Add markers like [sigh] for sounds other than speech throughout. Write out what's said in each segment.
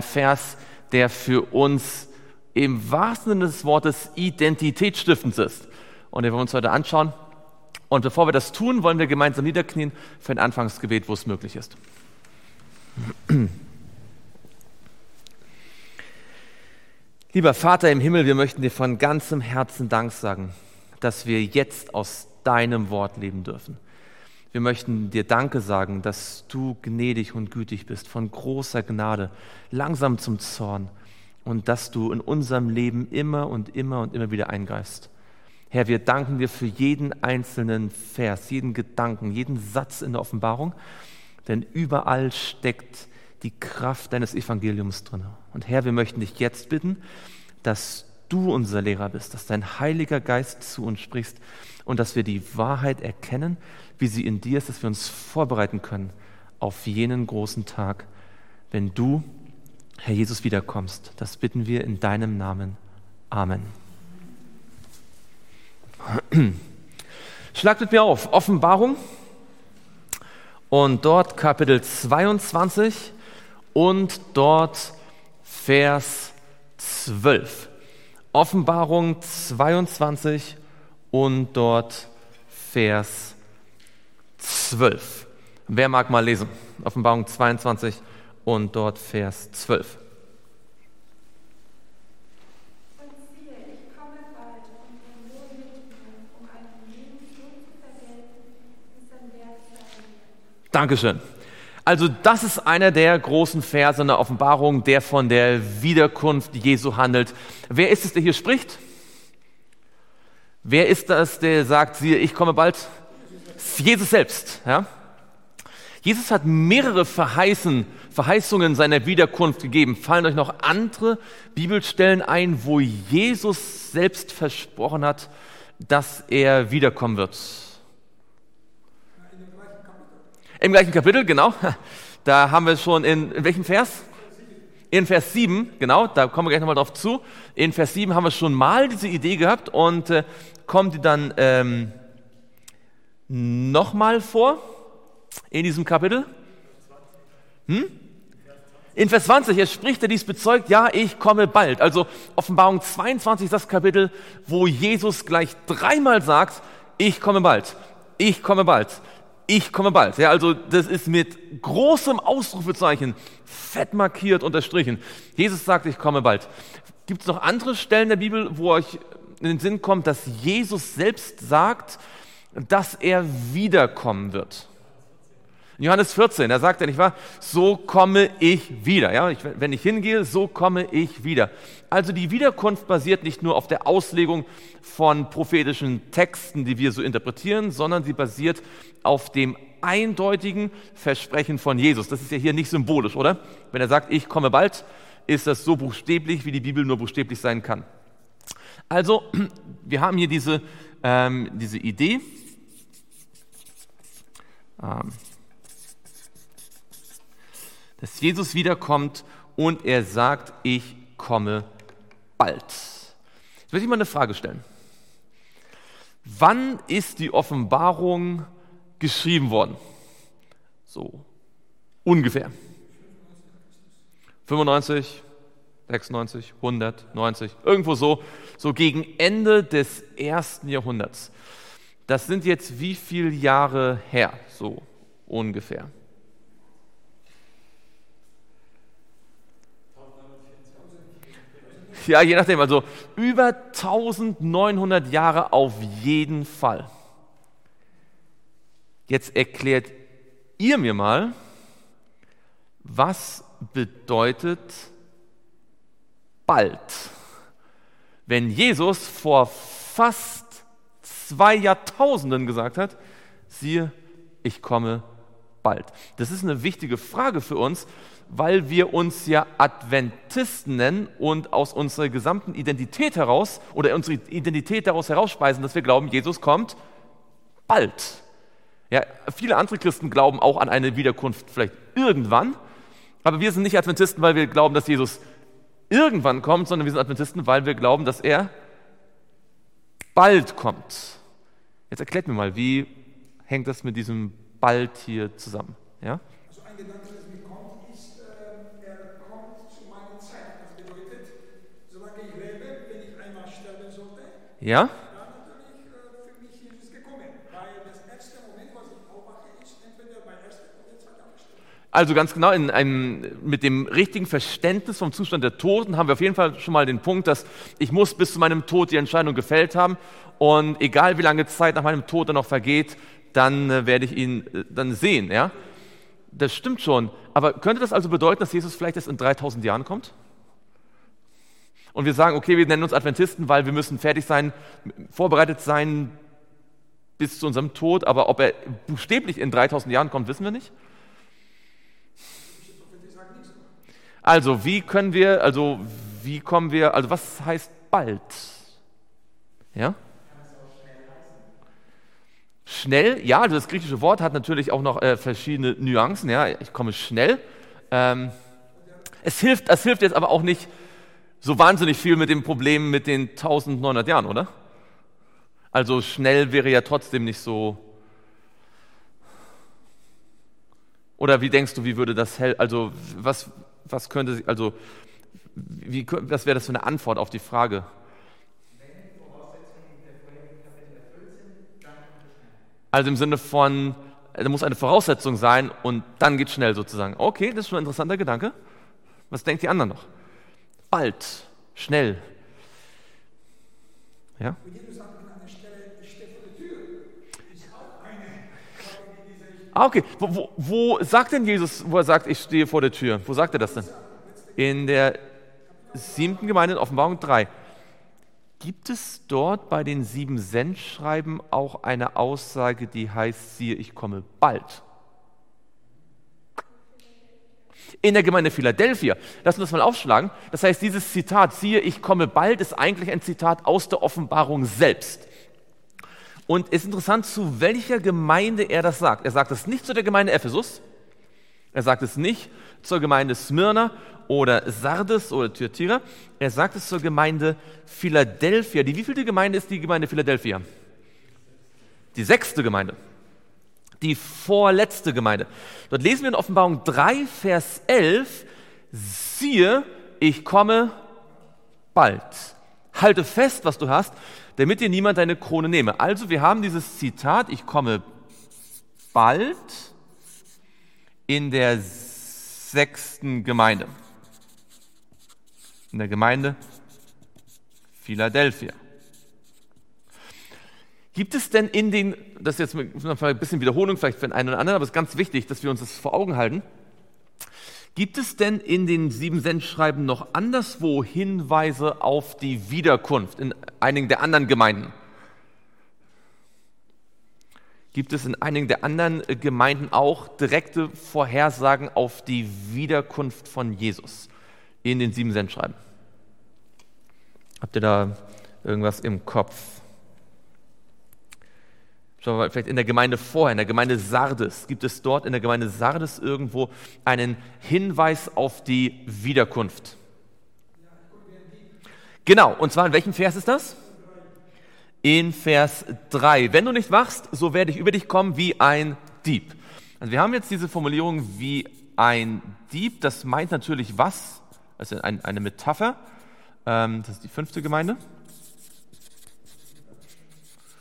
ein Vers, der für uns im wahrsten Sinne des Wortes identitätsstiftend ist. Und den wollen wir uns heute anschauen. Und bevor wir das tun, wollen wir gemeinsam niederknien für ein Anfangsgebet, wo es möglich ist. [clears throat] Lieber Vater im Himmel, wir möchten dir von ganzem Herzen Dank sagen, dass wir jetzt aus deinem Wort leben dürfen. Wir möchten dir Danke sagen, dass du gnädig und gütig bist, von großer Gnade, langsam zum Zorn und dass du in unserem Leben immer und immer und immer wieder eingreifst. Herr, wir danken dir für jeden einzelnen Vers, jeden Gedanken, jeden Satz in der Offenbarung, denn überall steckt die Kraft deines Evangeliums drin. Und Herr, wir möchten dich jetzt bitten, dass du unser Lehrer bist, dass dein Heiliger Geist zu uns sprichst und dass wir die Wahrheit erkennen, wie sie in dir ist, dass wir uns vorbereiten können auf jenen großen Tag, wenn du, Herr Jesus, wiederkommst. Das bitten wir in deinem Namen. Amen. [clears throat] Schlagt mit mir auf, Offenbarung und dort Kapitel 22 und dort Vers 12. Offenbarung 22 und dort Vers 12. Wer mag mal lesen? Offenbarung 22 und dort Vers 12. Dankeschön. Also das ist einer der großen Verse in der Offenbarung, der von der Wiederkunft Jesu handelt. Wer ist es, der hier spricht? Wer ist das, der sagt, siehe, ich komme bald? Jesus selbst. Ja? Jesus hat mehrere Verheißen, Verheißungen seiner Wiederkunft gegeben. Fallen euch noch andere Bibelstellen ein, wo Jesus selbst versprochen hat, dass er wiederkommen wird? Im gleichen Kapitel, genau. [laughs] Da haben wir schon in, in welchem Vers? In Vers 7, genau, da kommen wir gleich nochmal drauf zu. In Vers 7 haben wir schon mal diese Idee gehabt und äh, kommt die dann ähm, nochmal vor in diesem Kapitel? Hm? In Vers 20, er spricht er dies bezeugt, ja, ich komme bald. Also Offenbarung 22 ist das Kapitel, wo Jesus gleich dreimal sagt, ich komme bald, ich komme bald ich komme bald. Ja, also das ist mit großem Ausrufezeichen fett markiert, unterstrichen. Jesus sagt, ich komme bald. Gibt es noch andere Stellen der Bibel, wo euch in den Sinn kommt, dass Jesus selbst sagt, dass er wiederkommen wird? In Johannes 14, da sagt er nicht wahr, so komme ich wieder. Ja, wenn ich hingehe, so komme ich wieder. Also die Wiederkunft basiert nicht nur auf der Auslegung von prophetischen Texten, die wir so interpretieren, sondern sie basiert auf dem eindeutigen Versprechen von Jesus. Das ist ja hier nicht symbolisch, oder? Wenn er sagt, ich komme bald, ist das so buchstäblich, wie die Bibel nur buchstäblich sein kann. Also, [clears throat] wir haben hier diese, ähm, diese Idee. Ähm, dass Jesus wiederkommt und er sagt, ich komme bald. Jetzt möchte ich mal eine Frage stellen. Wann ist die Offenbarung geschrieben worden? So ungefähr. 95, 96, 100, 90, irgendwo so, so gegen Ende des ersten Jahrhunderts. Das sind jetzt wie viele Jahre her, so ungefähr? Ja, je nachdem. Also über 1900 Jahre auf jeden Fall. Jetzt erklärt ihr mir mal, was bedeutet bald? Wenn Jesus vor fast zwei Jahrtausenden gesagt hat, siehe, ich komme bald. Das ist eine wichtige Frage für uns, weil wir uns ja Adventisten nennen und aus unserer gesamten Identität heraus oder unsere Identität daraus herausspeisen, dass wir glauben, Jesus kommt bald. Ja, viele andere Christen glauben auch an eine Wiederkunft vielleicht irgendwann, aber wir sind nicht Adventisten, weil wir glauben, dass Jesus irgendwann kommt, sondern wir sind Adventisten, weil wir glauben, dass er bald kommt. Jetzt erklärt mir mal, wie hängt das mit diesem Bald hier zusammen? Ja? Also ein Gedanke, das mir kommt, ist, äh, er kommt zu meiner Zeit. Das bedeutet, solange ich lebe, wenn ich einmal sterben sollte, ja? Also ganz genau, in einem, mit dem richtigen Verständnis vom Zustand der Toten haben wir auf jeden Fall schon mal den Punkt, dass ich muss bis zu meinem Tod die Entscheidung gefällt haben und egal wie lange Zeit nach meinem Tod dann noch vergeht, dann äh, werde ich ihn äh, dann sehen. Ja? Das stimmt schon, aber könnte das also bedeuten, dass Jesus vielleicht erst in 3000 Jahren kommt? Und wir sagen, okay, wir nennen uns Adventisten, weil wir müssen fertig sein, vorbereitet sein bis zu unserem Tod, aber ob er buchstäblich in 3000 Jahren kommt, wissen wir nicht. Also, wie können wir, also, wie kommen wir, also, was heißt bald? Ja? Schnell, ja, also das griechische Wort hat natürlich auch noch äh, verschiedene Nuancen, ja, ich komme schnell. Ähm, es, hilft, es hilft jetzt aber auch nicht so wahnsinnig viel mit dem Problem mit den 1900 Jahren, oder? Also schnell wäre ja trotzdem nicht so. Oder wie denkst du, wie würde das helfen? Also was, was könnte, also, wie, was wäre das für eine Antwort auf die Frage? Also im Sinne von, da muss eine Voraussetzung sein und dann geht schnell sozusagen. Okay, das ist schon ein interessanter Gedanke. Was denkt die anderen noch? Bald, schnell. Ja? Ah, okay. Wo, wo, wo, sagt denn Jesus, wo er sagt, ich stehe vor der Tür? Wo sagt er das denn? In der siebten Gemeinde in Offenbarung 3. Gibt es dort bei den sieben Sendschreiben auch eine Aussage, die heißt, siehe, ich komme bald? In der Gemeinde Philadelphia, lass uns das mal aufschlagen. Das heißt, dieses Zitat, siehe, ich komme bald, ist eigentlich ein Zitat aus der Offenbarung selbst. Und es ist interessant, zu welcher Gemeinde er das sagt. Er sagt es nicht zu der Gemeinde Ephesus, er sagt es nicht zur Gemeinde Smyrna oder Sardes oder Thyatira, er sagt es zur Gemeinde Philadelphia. Die wievielte Gemeinde ist die Gemeinde Philadelphia? Die sechste Gemeinde. Die vorletzte Gemeinde. Dort lesen wir in Offenbarung 3, Vers 11, siehe, ich komme bald. Halte fest, was du hast, damit dir niemand deine Krone nehme. Also wir haben dieses Zitat, ich komme bald in der sechsten Gemeinde. In der Gemeinde Philadelphia. Gibt es denn in den, das ist jetzt ein bisschen Wiederholung vielleicht für den einen oder anderen, aber es ist ganz wichtig, dass wir uns das vor Augen halten. Gibt es denn in den sieben Sendschreiben noch anderswo Hinweise auf die Wiederkunft in einigen der anderen Gemeinden? Gibt es in einigen der anderen Gemeinden auch direkte Vorhersagen auf die Wiederkunft von Jesus in den sieben Sendschreiben? Habt ihr da irgendwas im Kopf? Schauen wir mal, vielleicht in der Gemeinde vorher, in der Gemeinde Sardes. Gibt es dort in der Gemeinde Sardes irgendwo einen Hinweis auf die Wiederkunft? Genau, und zwar in welchem Vers ist das? In Vers 3. Wenn du nicht wachst, so werde ich über dich kommen wie ein Dieb. Also wir haben jetzt diese Formulierung wie ein Dieb. Das meint natürlich was? Das ist eine Metapher. Ähm, das ist die fünfte Gemeinde.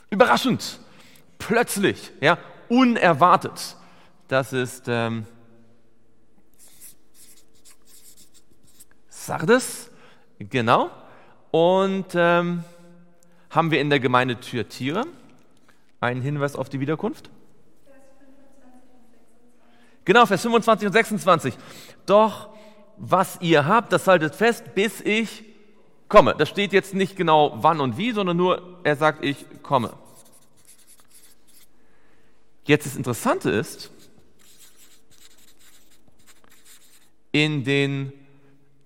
Überraschend plötzlich, ja, unerwartet. Das ist ähm, Sardes, genau. Und ähm, haben wir in der Gemeinde Thyatira einen Hinweis auf die Wiederkunft? Genau, Vers 25 und 26. Doch was ihr habt, das haltet fest, bis ich komme. Das steht jetzt nicht genau wann und wie, sondern nur, er sagt, ich komme. Jetzt das Interessante ist, in den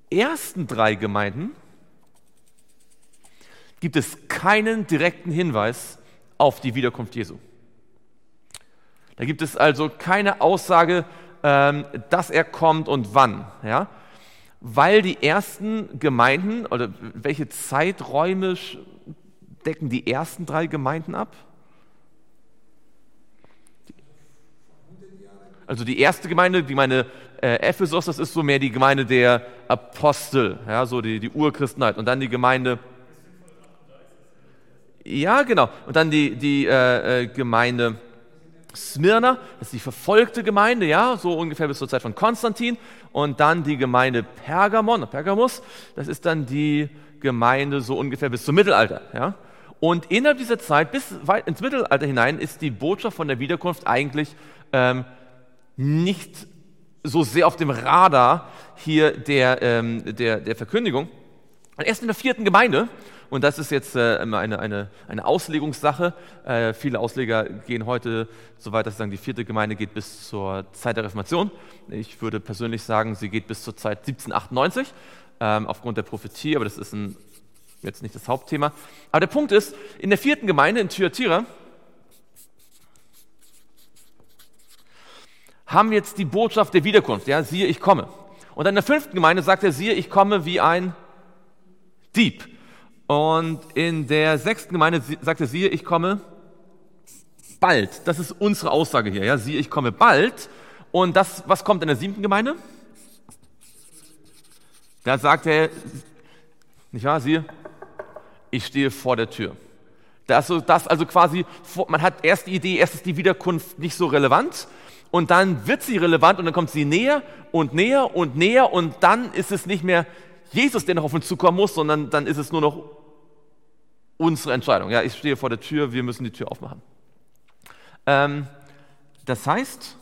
ersten drei Gemeinden gibt es keinen direkten Hinweis auf die Wiederkunft Jesu. Da gibt es also keine Aussage, ähm, dass er kommt und wann. Ja? Weil die ersten Gemeinden, oder welche Zeiträume decken die ersten drei Gemeinden ab? Also die erste Gemeinde, die Gemeinde äh, Ephesus, das ist so mehr die Gemeinde der Apostel, ja, so die, die Urchristenheit. Und dann die Gemeinde, Ja, genau. Und dann die, die äh, äh, Gemeinde Smyrna, das ist die verfolgte Gemeinde, ja, so ungefähr bis zur Zeit von Konstantin. Und dann die Gemeinde Pergamon, Pergamus, das ist dann die Gemeinde so ungefähr bis zum Mittelalter, ja. Und innerhalb dieser Zeit, bis weit ins Mittelalter hinein, ist die Botschaft von der Wiederkunft eigentlich ähm, nicht so sehr auf dem Radar hier der, ähm, der, der Verkündigung. Erst in der vierten Gemeinde, und das ist jetzt äh, eine, eine, eine Auslegungssache, äh, viele Ausleger gehen heute so weit, dass sie sagen, die vierte Gemeinde geht bis zur Zeit der Reformation. Ich würde persönlich sagen, sie geht bis zur Zeit 1798, ähm, aufgrund der Prophetie, aber das ist ein, jetzt nicht das Hauptthema. Aber der Punkt ist, in der vierten Gemeinde in Thyatira, haben jetzt die Botschaft der Wiederkunft, ja, siehe, ich komme. Und in der fünften Gemeinde sagt er, siehe, ich komme wie ein Dieb. Und in der sechsten Gemeinde sagt er, siehe, ich komme bald. Das ist unsere Aussage hier, ja, siehe, ich komme bald. Und das, was kommt in der siebten Gemeinde? Da sagt er, nicht wahr, siehe, ich stehe vor der Tür. Das, das also quasi, man hat erst die Idee, erst ist die Wiederkunft nicht so relevant, und dann wird sie relevant und dann kommt sie näher und näher und näher und dann ist es nicht mehr Jesus, der noch auf uns zukommen muss, sondern dann ist es nur noch unsere Entscheidung. Ja, ich stehe vor der Tür, wir müssen die Tür aufmachen. Ähm, das heißt,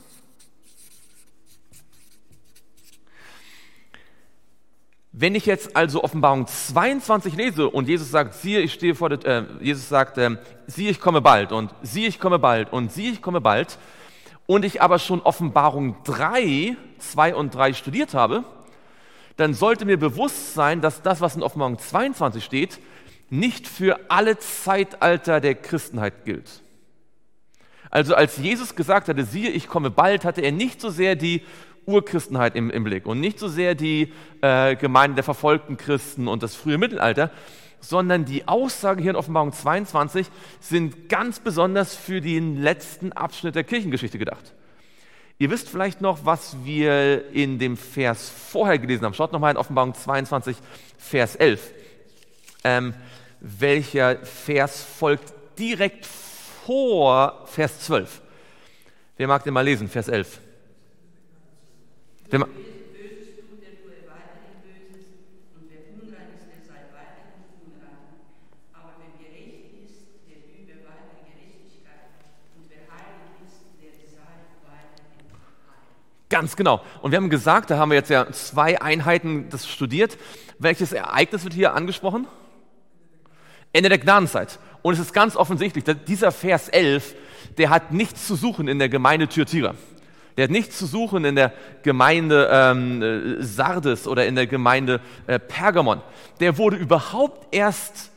Wenn ich jetzt also Offenbarung 22 lese und Jesus sagt, siehe, ich stehe vor der, äh, Jesus sagt, äh, siehe, ich komme bald und siehe, ich komme bald und siehe, ich komme bald, und ich aber schon Offenbarung 3, 2 und 3 studiert habe, dann sollte mir bewusst sein, dass das, was in Offenbarung 22 steht, nicht für alle Zeitalter der Christenheit gilt. Also als Jesus gesagt hatte, siehe, ich komme bald, hatte er nicht so sehr die Urchristenheit im, im Blick und nicht so sehr die äh, Gemeinde der verfolgten Christen und das frühe Mittelalter, sondern die Aussagen hier in Offenbarung 22 sind ganz besonders für den letzten Abschnitt der Kirchengeschichte gedacht. Ihr wisst vielleicht noch, was wir in dem Vers vorher gelesen haben. Schaut nochmal in Offenbarung 22, Vers 11. Ähm, welcher Vers folgt direkt vor Vers 12? Wer mag den mal lesen, Vers 11? Wer, Ganz genau. Und wir haben gesagt, da haben wir jetzt ja zwei Einheiten das studiert. Welches Ereignis wird hier angesprochen? Ende der Gnadenzeit. Und es ist ganz offensichtlich, dass dieser Vers 11, der hat nichts zu suchen in der Gemeinde Thyatira. Der hat nichts zu suchen in der Gemeinde ähm, äh, Sardes oder in der Gemeinde äh, Pergamon. Der wurde überhaupt erst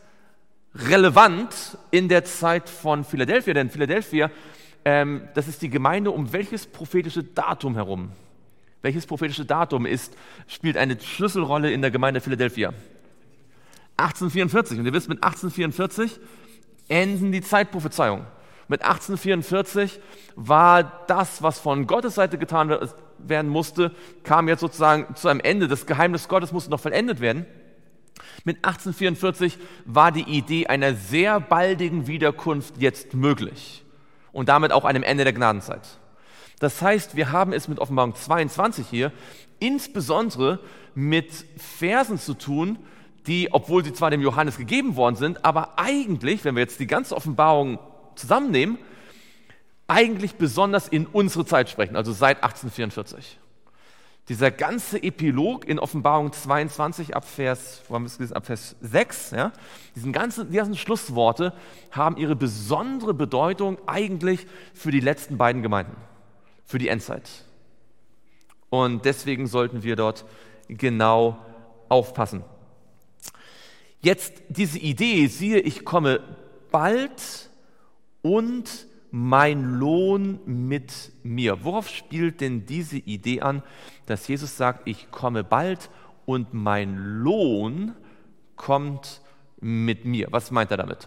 relevant in der Zeit von Philadelphia, denn Philadelphia ähm, das ist die Gemeinde um welches prophetische Datum herum? Welches prophetische Datum ist, spielt eine Schlüsselrolle in der Gemeinde Philadelphia? 1844. Und ihr wisst, mit 1844 enden die Zeitprophezeiungen. Mit 1844 war das, was von Gottes Seite getan werden musste, kam jetzt sozusagen zu einem Ende. Das Geheimnis Gottes musste noch vollendet werden. Mit 1844 war die Idee einer sehr baldigen Wiederkunft jetzt möglich und damit auch einem Ende der Gnadenzeit. Das heißt, wir haben es mit Offenbarung 22 hier insbesondere mit Versen zu tun, die, obwohl sie zwar dem Johannes gegeben worden sind, aber eigentlich, wenn wir jetzt die ganze Offenbarung zusammennehmen, eigentlich besonders in unsere Zeit sprechen, also seit 1844. Dieser ganze Epilog in Offenbarung 22 ab Vers, wo haben wir es gelesen, ab Vers 6, ja, diesen ganzen, die ganzen Schlussworte haben ihre besondere Bedeutung eigentlich für die letzten beiden Gemeinden, für die Endzeit. Und deswegen sollten wir dort genau aufpassen. Jetzt diese Idee, siehe, ich komme bald und mein Lohn mit mir. Worauf spielt denn diese Idee an, dass Jesus sagt, ich komme bald und mein Lohn kommt mit mir? Was meint er damit?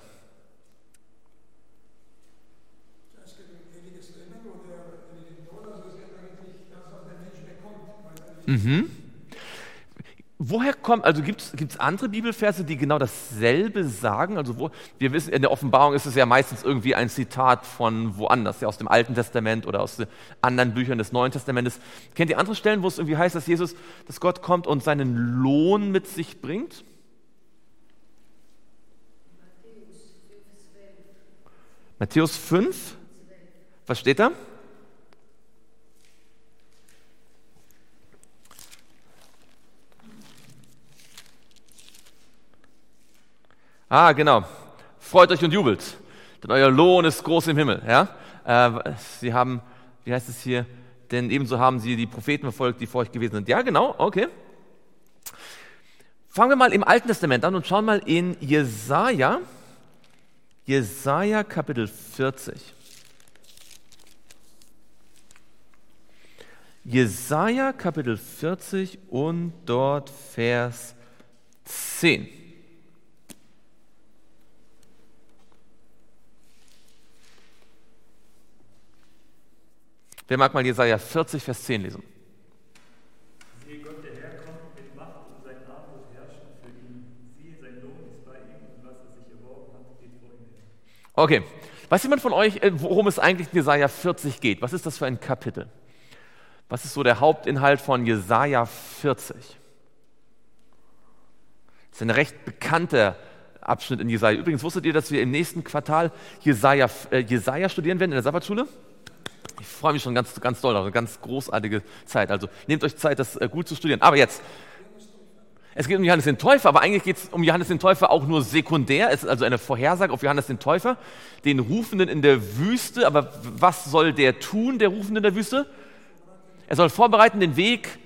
Mhm. Woher kommt, also gibt es andere Bibelverse, die genau dasselbe sagen? Also wo, wir wissen, in der Offenbarung ist es ja meistens irgendwie ein Zitat von woanders, ja aus dem Alten Testament oder aus anderen Büchern des Neuen Testamentes. Kennt ihr andere Stellen, wo es irgendwie heißt, dass Jesus, dass Gott kommt und seinen Lohn mit sich bringt? Matthäus 5, was steht da? Ah, genau. Freut euch und jubelt, denn euer Lohn ist groß im Himmel. Ja? Äh, sie haben, wie heißt es hier, denn ebenso haben sie die Propheten verfolgt, die vor euch gewesen sind. Ja, genau, okay. Fangen wir mal im Alten Testament an und schauen mal in Jesaja, Jesaja Kapitel 40. Jesaja Kapitel 40 und dort Vers 10. Wer mag mal Jesaja 40, Vers 10 lesen? Siehe Gott, der Herr kommt mit Macht und sein Arm wird herrschen für ihn. Siehe, sein Lohn ist bei ihm und was er sich erworben hat, geht vor ihm her. Okay. Weiß jemand von euch, äh, worum es eigentlich in Jesaja 40 geht? Was ist das für ein Kapitel? Was ist so der Hauptinhalt von Jesaja 40? Das ist ein recht bekannter Abschnitt in Jesaja. Übrigens wusstet ihr, dass wir im nächsten Quartal Jesaja, äh, Jesaja studieren werden in der Sabbatschule? Ich freue mich schon ganz, ganz doll, eine ganz großartige Zeit. Also nehmt euch Zeit, das äh, gut zu studieren. Aber jetzt, es geht um Johannes den Täufer, aber eigentlich geht es um Johannes den Täufer auch nur sekundär. Es ist also eine Vorhersage auf Johannes den Täufer, den Rufenden in der Wüste. Aber was soll der tun, der Rufende in der Wüste? Er soll vorbereiten den Weg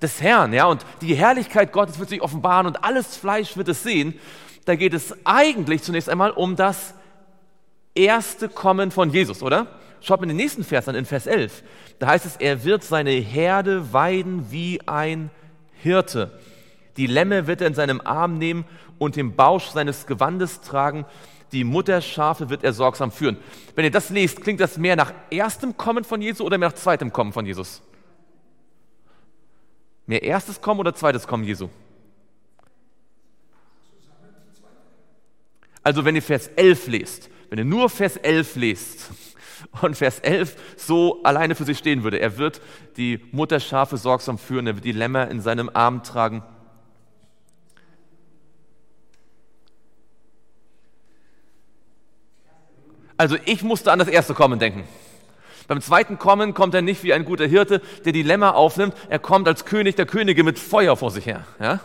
des Herrn, ja, und die Herrlichkeit Gottes wird sich offenbaren und alles Fleisch wird es sehen. Da geht es eigentlich zunächst einmal um das erste Kommen von Jesus, oder? Schaut in den nächsten Vers an, in Vers 11. Da heißt es, er wird seine Herde weiden wie ein Hirte. Die Lämme wird er in seinem Arm nehmen und den Bausch seines Gewandes tragen. Die Mutterschafe wird er sorgsam führen. Wenn ihr das lest, klingt das mehr nach erstem Kommen von Jesus oder mehr nach zweitem Kommen von Jesus? Mehr erstes Kommen oder zweites Kommen Jesu? Also wenn ihr Vers 11 lest, wenn ihr nur Vers 11 lest, und Vers 11 so alleine für sich stehen würde. Er wird die Mutterschafe sorgsam führen, er wird die Lämmer in seinem Arm tragen. Also ich musste an das erste Kommen denken. Beim zweiten Kommen kommt er nicht wie ein guter Hirte, der die Lämmer aufnimmt. Er kommt als König der Könige mit Feuer vor sich her. Ja?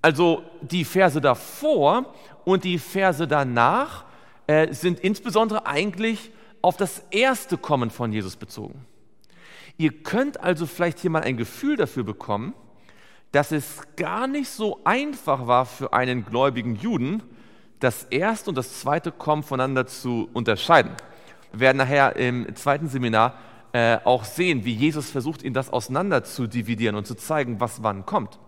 Also die Verse davor und die Verse danach äh, sind insbesondere eigentlich auf das erste Kommen von Jesus bezogen. Ihr könnt also vielleicht hier mal ein Gefühl dafür bekommen, dass es gar nicht so einfach war für einen gläubigen Juden, das erste und das zweite Kommen voneinander zu unterscheiden. Wir werden nachher im zweiten Seminar äh, auch sehen, wie Jesus versucht, ihn das auseinander zu dividieren und zu zeigen, was wann kommt.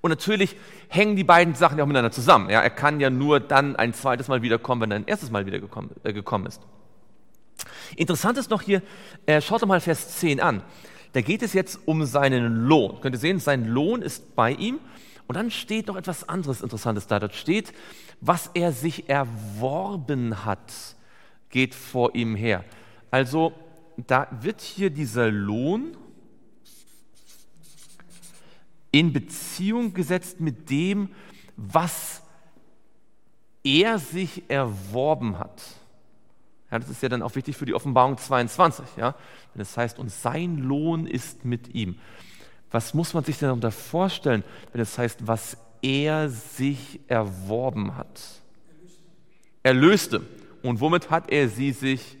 Und natürlich hängen die beiden Sachen ja auch miteinander zusammen. Ja, er kann ja nur dann ein zweites Mal wiederkommen, wenn er ein erstes Mal wieder gekommen, äh, gekommen ist. Interessant ist noch hier, äh, schaut doch mal Vers 10 an. Da geht es jetzt um seinen Lohn. Könnt ihr sehen, sein Lohn ist bei ihm. Und dann steht noch etwas anderes Interessantes da. Dort steht, was er sich erworben hat, geht vor ihm her. Also da wird hier dieser Lohn in Beziehung gesetzt mit dem, was er sich erworben hat. Ja, das ist ja dann auch wichtig für die Offenbarung 22, ja? Wenn es heißt, und sein Lohn ist mit ihm. Was muss man sich denn darunter vorstellen, wenn es heißt, was er sich erworben hat? Erlöste. Und womit hat er sie sich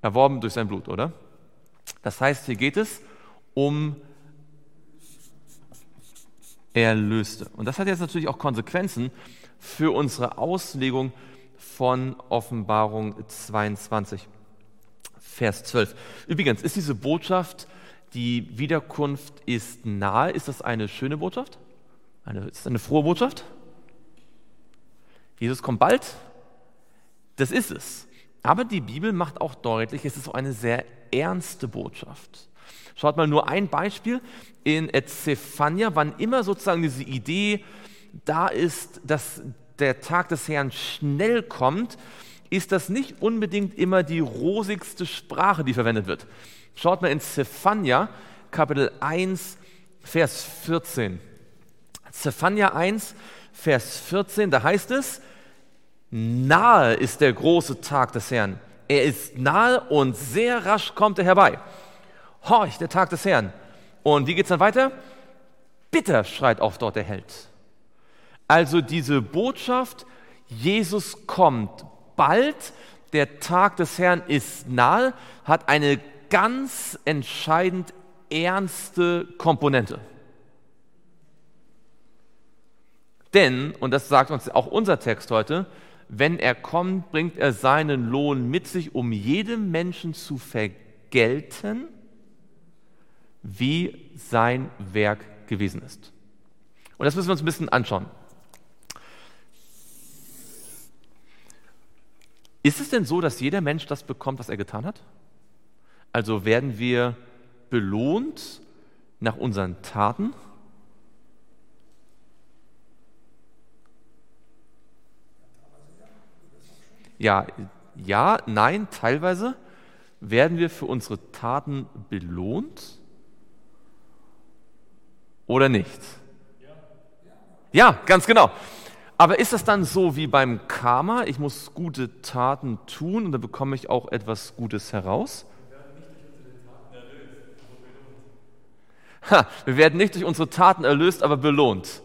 erworben? Durch sein Blut, oder? Das heißt, hier geht es um erlöste. Und das hat jetzt natürlich auch Konsequenzen für unsere Auslegung von Offenbarung 22, Vers 12. Übrigens, ist diese Botschaft, die Wiederkunft ist nahe, ist das eine schöne Botschaft? Eine, ist das eine frohe Botschaft? Jesus kommt bald? Das ist es. Aber die Bibel macht auch deutlich, es ist auch eine sehr ernste Botschaft. Schaut mal nur ein Beispiel in Zephania, wann immer sozusagen diese Idee da ist, dass der Tag des Herrn schnell kommt, ist das nicht unbedingt immer die rosigste Sprache, die verwendet wird. Schaut mal in Zephania, Kapitel 1, Vers 14. Zephania 1, Vers 14, da heißt es, nahe ist der große Tag des Herrn. Er ist nahe und sehr rasch kommt er herbei. Horch, der Tag des Herrn. Und wie geht es dann weiter? Bitter schreit auch dort der Held. Also diese Botschaft, Jesus kommt bald, der Tag des Herrn ist nahe, hat eine ganz entscheidend ernste Komponente. Denn, und das sagt uns auch unser Text heute, wenn er kommt, bringt er seinen Lohn mit sich, um jedem Menschen zu vergelten, wie sein Werk gewesen ist. Und das müssen wir uns ein bisschen anschauen. Ist es denn so, dass jeder Mensch das bekommt, was er getan hat? Also werden wir belohnt nach unseren Taten? Ja, ja, nein, teilweise werden wir für unsere Taten belohnt oder nicht? Ja, ganz genau. Aber ist das dann so wie beim Karma? Ich muss gute Taten tun und dann bekomme ich auch etwas Gutes heraus? Ha, wir werden nicht durch unsere Taten erlöst, aber belohnt.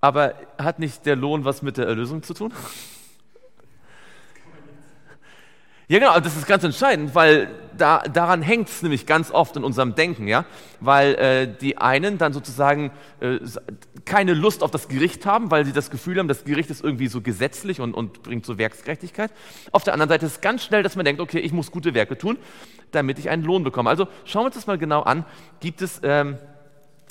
Aber hat nicht der Lohn was mit der Erlösung zu tun? Ja, genau, das ist ganz entscheidend, weil da, daran hängt es nämlich ganz oft in unserem Denken, ja, weil äh, die einen dann sozusagen äh, keine Lust auf das Gericht haben, weil sie das Gefühl haben, das Gericht ist irgendwie so gesetzlich und, und bringt so Werksgerechtigkeit. Auf der anderen Seite ist es ganz schnell, dass man denkt, okay, ich muss gute Werke tun, damit ich einen Lohn bekomme. Also schauen wir uns das mal genau an. Gibt es ähm,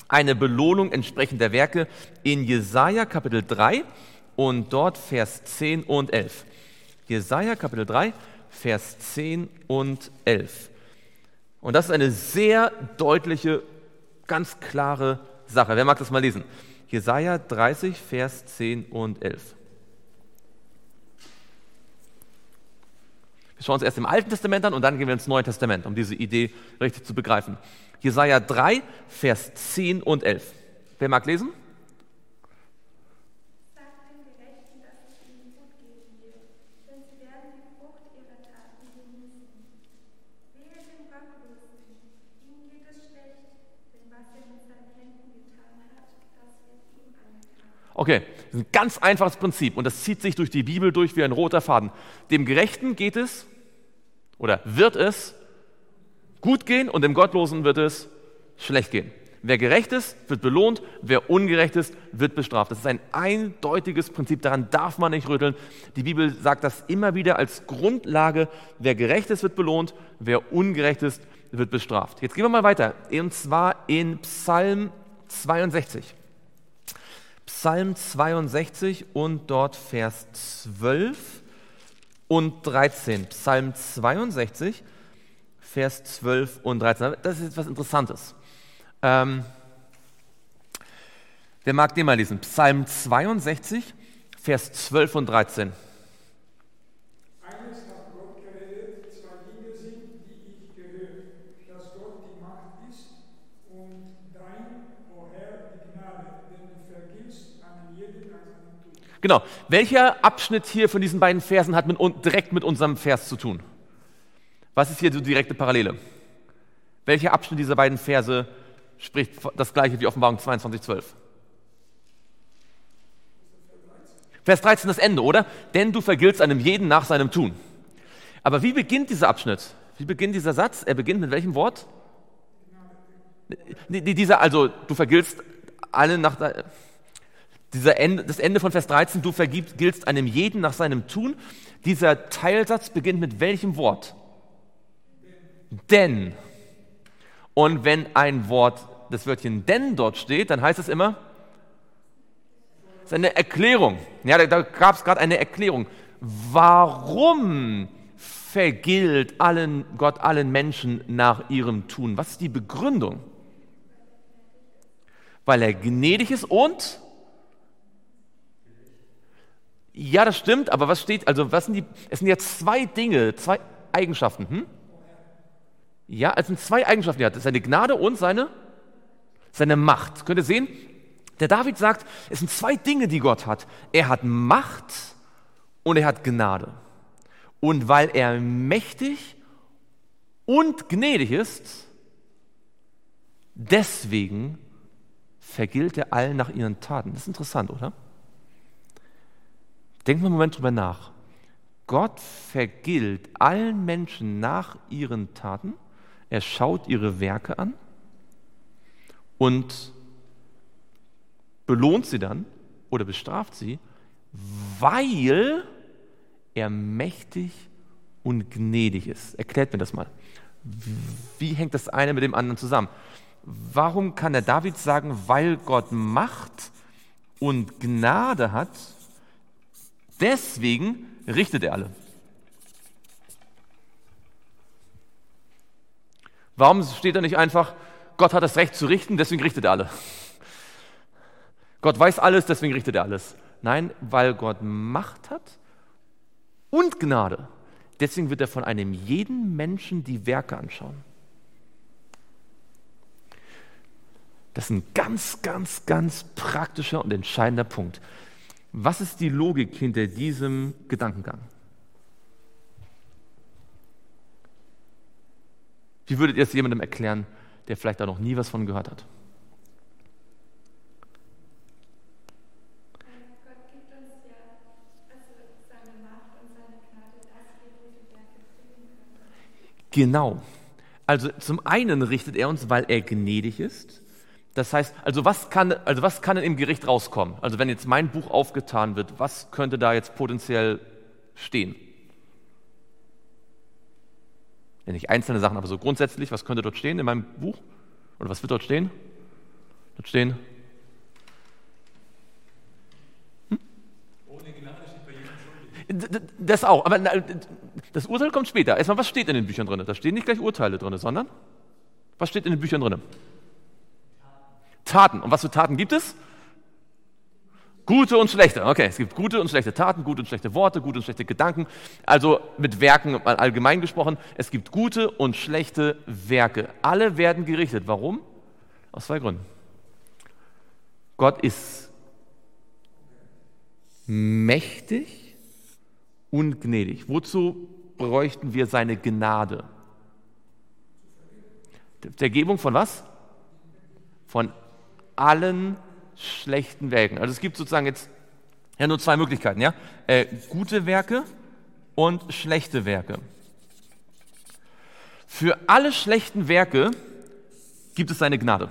eine Belohnung entsprechend der Werke in Jesaja Kapitel 3 und dort Vers 10 und 11. Jesaja Kapitel 3, Vers 10 und 11. Und das ist eine sehr deutliche, ganz klare Sache. Wer mag das mal lesen? Jesaja 30, Vers 10 und 11. Wir schauen uns erst im Alten Testament an und dann gehen wir ins Neue Testament, um diese Idee richtig zu begreifen. Jesaja 3, Vers 10 und 11. Wer mag lesen? Okay, das ist ein ganz einfaches Prinzip und das zieht sich durch die Bibel durch wie ein roter Faden. Dem Gerechten geht es oder wird es gut gehen und dem Gottlosen wird es schlecht gehen. Wer gerecht ist, wird belohnt, wer ungerecht ist, wird bestraft. Das ist ein eindeutiges Prinzip, daran darf man nicht rütteln. Die Bibel sagt das immer wieder als Grundlage, wer gerecht ist, wird belohnt, wer ungerecht ist, wird bestraft. Jetzt gehen wir mal weiter, und zwar in Psalm 62. Psalm 62 und dort Vers 12 und 13. Psalm 62, Vers 12 und 13. Das ist etwas Interessantes. Ähm, wer mag den mal lesen? Psalm 62, Vers 12 und 13. Genau. Welcher Abschnitt hier von diesen beiden Versen hat mit, direkt mit unserem Vers zu tun? Was ist hier die direkte Parallele? Welcher Abschnitt dieser beiden Verse spricht das gleiche wie Offenbarung 22, 12? Vers 13 das Ende, oder? Denn du vergiltst einem jeden nach seinem Tun. Aber wie beginnt dieser Abschnitt? Wie beginnt dieser Satz? Er beginnt mit welchem Wort? Dieser, also du vergiltst alle nach dieser Ende, das Ende von Vers 13, du vergiltst einem jeden nach seinem Tun. Dieser Teilsatz beginnt mit welchem Wort? Denn. Und wenn ein Wort, das Wörtchen denn dort steht, dann heißt es immer, es ist eine Erklärung. Ja, da, da gab es gerade eine Erklärung. Warum vergilt allen, Gott allen Menschen nach ihrem Tun? Was ist die Begründung? Weil er gnädig ist und ja, das stimmt, aber was steht, also was sind die, es sind ja zwei Dinge, zwei Eigenschaften. Hm? Ja, es sind zwei Eigenschaften, die er hat. Seine Gnade und seine, seine Macht. Könnt ihr sehen? Der David sagt, es sind zwei Dinge, die Gott hat. Er hat Macht und er hat Gnade. Und weil er mächtig und gnädig ist, deswegen vergilt er allen nach ihren Taten. Das ist interessant, oder? Denkt mal einen Moment drüber nach. Gott vergilt allen Menschen nach ihren Taten. Er schaut ihre Werke an und belohnt sie dann oder bestraft sie, weil er mächtig und gnädig ist. Erklärt mir das mal. Wie hängt das eine mit dem anderen zusammen? Warum kann der David sagen, weil Gott Macht und Gnade hat, deswegen richtet er alle? Warum steht da nicht einfach, Gott hat das Recht zu richten, deswegen richtet er alle? Gott weiß alles, deswegen richtet er alles. Nein, weil Gott Macht hat und Gnade. Deswegen wird er von einem jeden Menschen die Werke anschauen. Das ist ein ganz, ganz, ganz praktischer und entscheidender Punkt. Was ist die Logik hinter diesem Gedankengang? Wie würdet ihr es jemandem erklären, der vielleicht da noch nie was von gehört hat? Genau. Also zum einen richtet er uns, weil er gnädig ist. Das heißt, also was kann, also was kann im Gericht rauskommen? Also wenn jetzt mein Buch aufgetan wird, was könnte da jetzt potenziell stehen? Ja, nicht einzelne Sachen, aber so grundsätzlich, was könnte dort stehen in meinem Buch? Oder was wird dort stehen? Dort stehen. Hm? Ohne Gnade steht bei jedem schuldig. Das auch, aber das Urteil kommt später. Erstmal, was steht in den Büchern drin? Da stehen nicht gleich Urteile drin, sondern was steht in den Büchern drin? Taten. Und was für Taten gibt es? Gute und schlechte. Okay, es gibt gute und schlechte Taten, gute und schlechte Worte, gute und schlechte Gedanken. Also mit Werken allgemein gesprochen, es gibt gute und schlechte Werke. Alle werden gerichtet. Warum? Aus zwei Gründen. Gott ist mächtig und gnädig. Wozu bräuchten wir seine Gnade. Vergebung von was? Von allen schlechten Werken. Also es gibt sozusagen jetzt ja nur zwei Möglichkeiten, ja? Äh, gute Werke und schlechte Werke. Für alle schlechten Werke gibt es seine Gnade.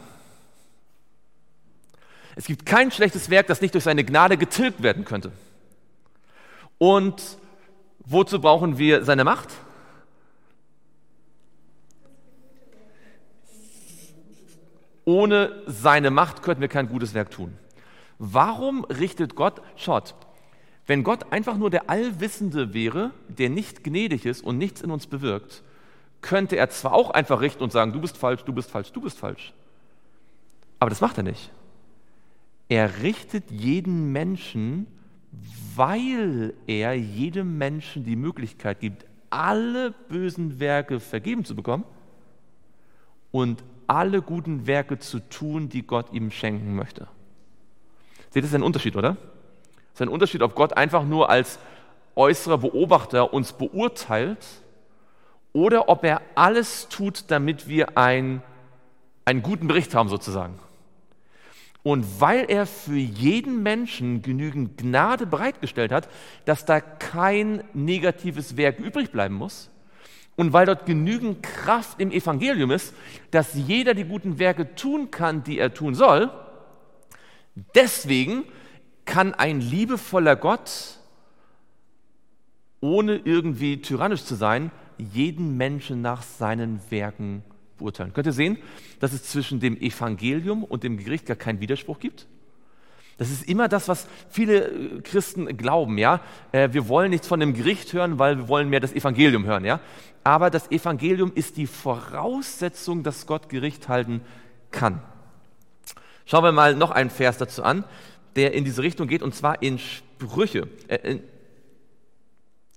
Es gibt kein schlechtes Werk, das nicht durch seine Gnade getilgt werden könnte. Und Wozu brauchen wir seine Macht? Ohne seine Macht könnten wir kein gutes Werk tun. Warum richtet Gott, schaut, wenn Gott einfach nur der Allwissende wäre, der nicht gnädig ist und nichts in uns bewirkt, könnte er zwar auch einfach richten und sagen, du bist falsch, du bist falsch, du bist falsch. Aber das macht er nicht. Er richtet jeden Menschen weil er jedem Menschen die Möglichkeit gibt, alle bösen Werke vergeben zu bekommen und alle guten Werke zu tun, die Gott ihm schenken möchte. Seht das ist ein Unterschied, oder? Es ist ein Unterschied, ob Gott einfach nur als äußerer Beobachter uns beurteilt oder ob er alles tut, damit wir ein, einen guten Bericht haben, sozusagen. Und weil er für jeden Menschen genügend Gnade bereitgestellt hat, dass da kein negatives Werk übrig bleiben muss, und weil dort genügend Kraft im Evangelium ist, dass jeder die guten Werke tun kann, die er tun soll, deswegen kann ein liebevoller Gott, ohne irgendwie tyrannisch zu sein, jeden Menschen nach seinen Werken beurteilen. Könnt ihr sehen, dass es zwischen dem Evangelium und dem Gericht gar keinen Widerspruch gibt? Das ist immer das, was viele äh, Christen glauben, ja. Äh, wir wollen nichts von dem Gericht hören, weil wir wollen mehr das Evangelium hören, ja. Aber das Evangelium ist die Voraussetzung, dass Gott Gericht halten kann. Schauen wir mal noch einen Vers dazu an, der in diese Richtung geht, und zwar in Sprüche. Äh, in,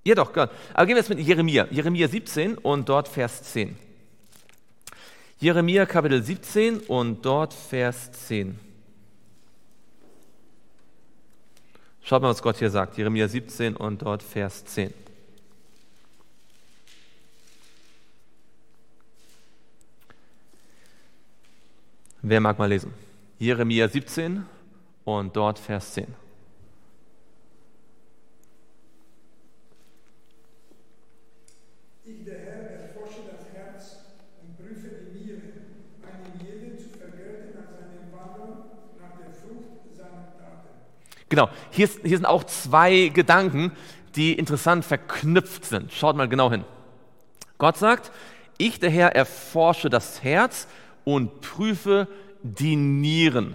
ja doch, Gott. Aber gehen wir jetzt mit Jeremia. Jeremia 17 und dort Vers 10. Jeremia Kapitel 17 und dort Vers 10. Schaut mal, was Gott hier sagt. Jeremia 17 und dort Vers 10. Wer mag mal lesen? Jeremia 17 und dort Vers 10. Ich, der Herr, erforsche das Herz und prüfe die Nieren, einem jeden zu vergelten nach seinem Wandel, nach der Frucht seiner Taten. Genau, hier, hier sind auch zwei Gedanken, die interessant verknüpft sind. Schaut mal genau hin. Gott sagt, ich der Herr erforsche das Herz und prüfe die Nieren.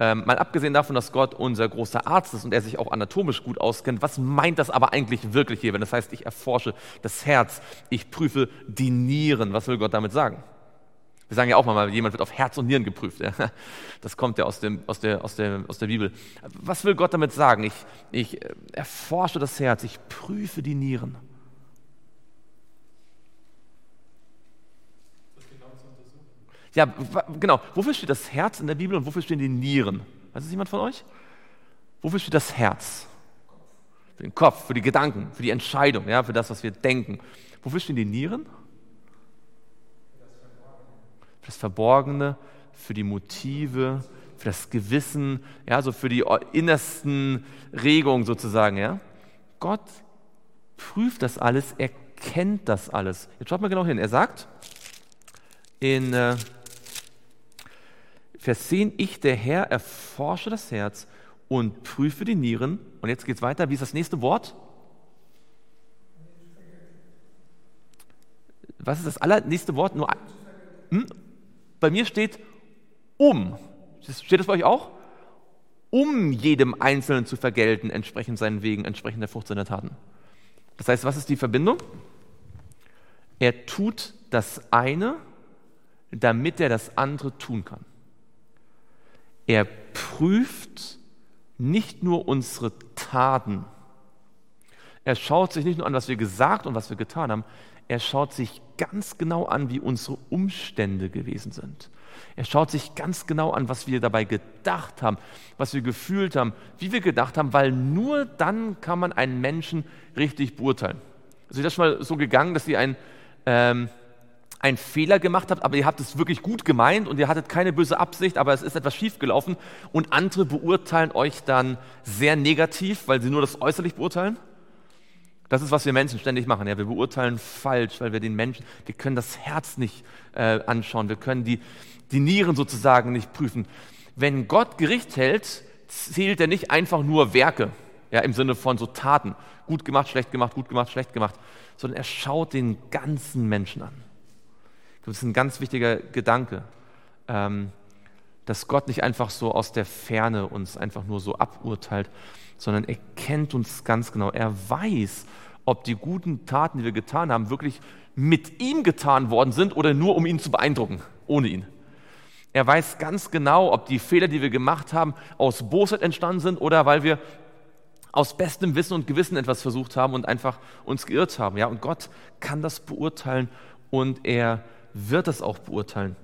Ähm, mal abgesehen davon, dass Gott unser großer Arzt ist und er sich auch anatomisch gut auskennt, was meint das aber eigentlich wirklich hier, wenn das heißt, ich erforsche das Herz, ich prüfe die Nieren? Was will Gott damit sagen? Wir sagen ja auch mal, jemand wird auf Herz und Nieren geprüft. Das kommt ja aus, dem, aus, der, aus, der, aus der Bibel. Was will Gott damit sagen? Ich, ich äh, erforsche das Herz, ich prüfe die Nieren. Ja, genau. Wofür steht das Herz in der Bibel und wofür stehen die Nieren? Weiß es jemand von euch? Wofür steht das Herz? Für den Kopf, für die Gedanken, für die Entscheidung, ja, für das, was wir denken. Wofür stehen die Nieren? Für das Verborgene, für die Motive, für das Gewissen, ja, so für die innersten Regungen sozusagen, ja. Gott prüft das alles, er kennt das alles. Jetzt schaut mal genau hin. Er sagt in äh, Vers 10, ich, der Herr, erforsche das Herz und prüfe die Nieren. Und jetzt geht es weiter. Wie ist das nächste Wort? Was ist das allernächste Wort? Nur, hm? Bei mir steht um. Steht das bei euch auch? Um jedem Einzelnen zu vergelten, entsprechend seinen Wegen, entsprechend der Frucht seiner Taten. Das heißt, was ist die Verbindung? Er tut das eine, damit er das andere tun kann. Er prüft nicht nur unsere Taten. Er schaut sich nicht nur an, was wir gesagt und was wir getan haben, er schaut sich ganz genau an, wie unsere Umstände gewesen sind. Er schaut sich ganz genau an, was wir dabei gedacht haben, was wir gefühlt haben, wie wir gedacht haben, weil nur dann kann man einen Menschen richtig beurteilen. Also ist das schon mal so gegangen, dass Sie ein ähm, einen Fehler gemacht habt, aber ihr habt es wirklich gut gemeint und ihr hattet keine böse Absicht, aber es ist etwas schiefgelaufen und andere beurteilen euch dann sehr negativ, weil sie nur das äußerlich beurteilen? Das ist, was wir Menschen ständig machen. Ja, wir beurteilen falsch, weil wir den Menschen, wir können das Herz nicht äh, anschauen, wir können die, die Nieren sozusagen nicht prüfen. Wenn Gott Gericht hält, zählt er nicht einfach nur Werke, ja, im Sinne von so Taten, gut gemacht, schlecht gemacht, gut gemacht, schlecht gemacht, sondern er schaut den ganzen Menschen an. Das ist ein ganz wichtiger Gedanke, ähm, dass Gott nicht einfach so aus der Ferne uns einfach nur so aburteilt, sondern er kennt uns ganz genau. Er weiß, ob die guten Taten, die wir getan haben, wirklich mit ihm getan worden sind oder nur um ihn zu beeindrucken, ohne ihn. Er weiß ganz genau, ob die Fehler, die wir gemacht haben, aus Bosheit entstanden sind oder weil wir aus bestem Wissen und Gewissen etwas versucht haben und einfach uns geirrt haben. Ja, und Gott kann das beurteilen und er wird es auch beurteilen.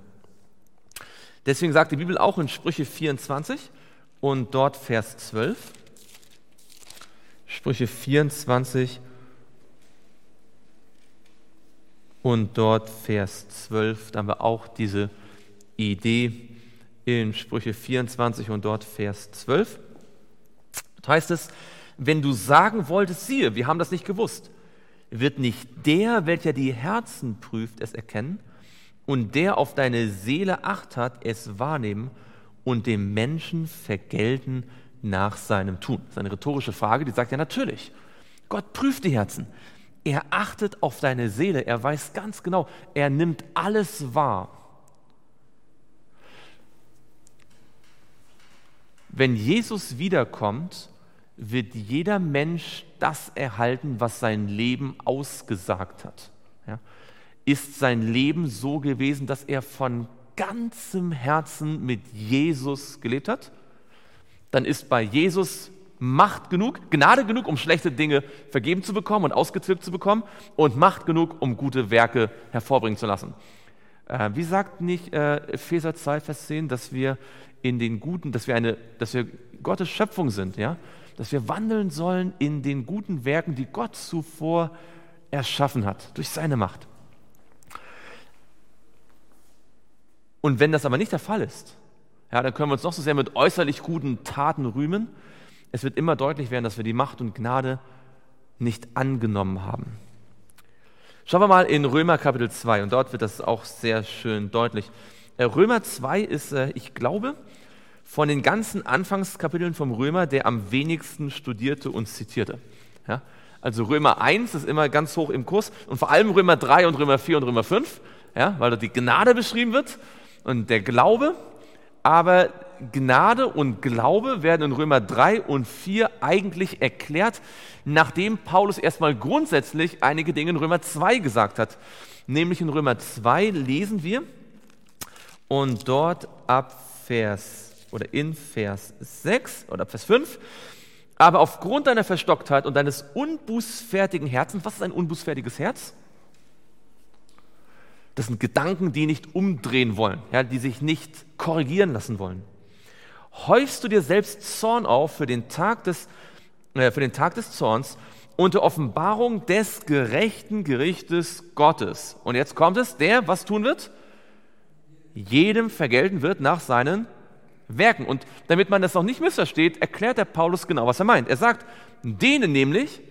Deswegen sagt die Bibel auch in Sprüche 24 und dort Vers 12, Sprüche 24 und dort Vers 12, da haben wir auch diese Idee in Sprüche 24 und dort Vers 12. Da heißt es, wenn du sagen wolltest, siehe, wir haben das nicht gewusst, wird nicht der, welcher die Herzen prüft, es erkennen, und der auf deine Seele acht hat, es wahrnehmen und dem Menschen vergelten nach seinem Tun. Das ist eine rhetorische Frage, die sagt ja natürlich. Gott prüft die Herzen. Er achtet auf deine Seele. Er weiß ganz genau, er nimmt alles wahr. wenn Jesus wiederkommt, wird jeder Mensch das erhalten, was sein Leben ausgesagt hat. Ja? Ist sein Leben so gewesen, dass er von ganzem Herzen mit Jesus gelebt hat? Dann ist bei Jesus Macht genug, Gnade genug, um schlechte Dinge vergeben zu bekommen und ausgezwickt zu bekommen und Macht genug, um gute Werke hervorbringen zu lassen. Äh, wie sagt nicht äh, Epheser 2, Vers 10, dass wir in den guten, dass wir eine, dass wir Gottes Schöpfung sind, ja? Dass wir wandeln sollen in den guten Werken, die Gott zuvor erschaffen hat, durch seine Macht. Und wenn das aber nicht der Fall ist, ja, dann können wir uns noch so sehr mit äußerlich guten Taten rühmen, es wird immer deutlich werden, dass wir die Macht und Gnade nicht angenommen haben. Schauen wir mal in Römer Kapitel 2 und dort wird das auch sehr schön deutlich. Äh, Römer 2 ist, äh, ich glaube, von den ganzen Anfangskapiteln vom Römer der am wenigsten studierte und zitierte. Ja? Also Römer 1 ist immer ganz hoch im Kurs und vor allem Römer 3 und Römer 4 und Römer 5, ja? weil dort die Gnade beschrieben wird und der Glaube. Aber Gnade und Glaube werden in Römer 3 und 4 eigentlich erklärt, nachdem Paulus erstmal grundsätzlich einige Dinge in Römer 2 gesagt hat. Nämlich in Römer 2 lesen wir und dort ab Vers oder in Vers 6 oder Vers 5. Aber aufgrund deiner Verstocktheit und deines unbußfertigen Herzens, was ist ein unbußfertiges Herz? Das sind Gedanken, die nicht umdrehen wollen, ja, die sich nicht korrigieren lassen wollen häufst du dir selbst Zorn auf für den Tag des, äh, für den Tag des Zorns und der Offenbarung des gerechten Gerichtes Gottes. Und jetzt kommt es, der was tun wird? Jedem vergelten wird nach seinen Werken. Und damit man das noch nicht missversteht, erklärt der Paulus genau, was er meint. Er sagt, denen nämlich,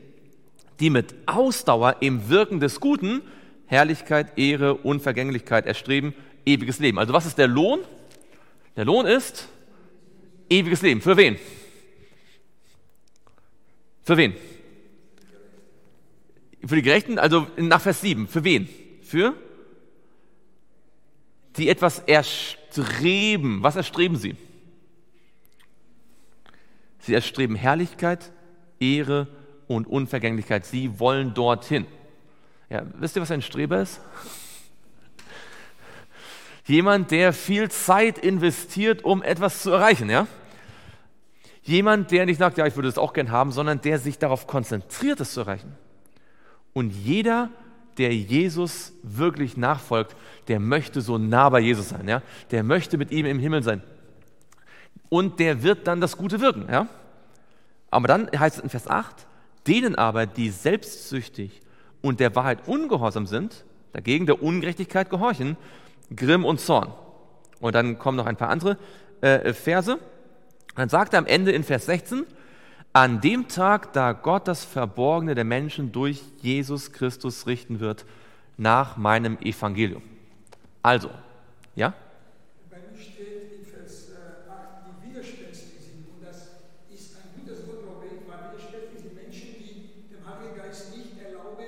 die mit Ausdauer im Wirken des Guten Herrlichkeit, Ehre, Unvergänglichkeit erstreben, ewiges Leben. Also was ist der Lohn? Der Lohn ist Ewiges Leben. Für wen? Für wen? Für die Gerechten, also nach Vers 7. Für wen? Für die etwas erstreben. Was erstreben sie? Sie erstreben Herrlichkeit, Ehre und Unvergänglichkeit. Sie wollen dorthin. Ja, wisst ihr, was ein Streber ist? Jemand, der viel Zeit investiert, um etwas zu erreichen, ja? Jemand, der nicht sagt, ja, ich würde das auch gern haben, sondern der sich darauf konzentriert, es zu erreichen. Und jeder, der Jesus wirklich nachfolgt, der möchte so nah bei Jesus sein, ja? Der möchte mit ihm im Himmel sein. Und der wird dann das Gute wirken, ja? Aber dann heißt es in Vers 8, denen aber, die selbstsüchtig und der Wahrheit ungehorsam sind, dagegen der Ungerechtigkeit gehorchen, Grimm und Zorn. Und dann kommen noch ein paar andere äh, Verse. Dann sagt er am Ende in Vers 16, an dem Tag, da Gott das Verborgene der Menschen durch Jesus Christus richten wird, nach meinem Evangelium. Also, ja? Bei mir steht in Vers 8, äh, die widerspenstig sind. Und das ist ein gutes Wort, glaube ich, weil widerspenstig sind Menschen, die dem Heiligen Geist nicht erlauben,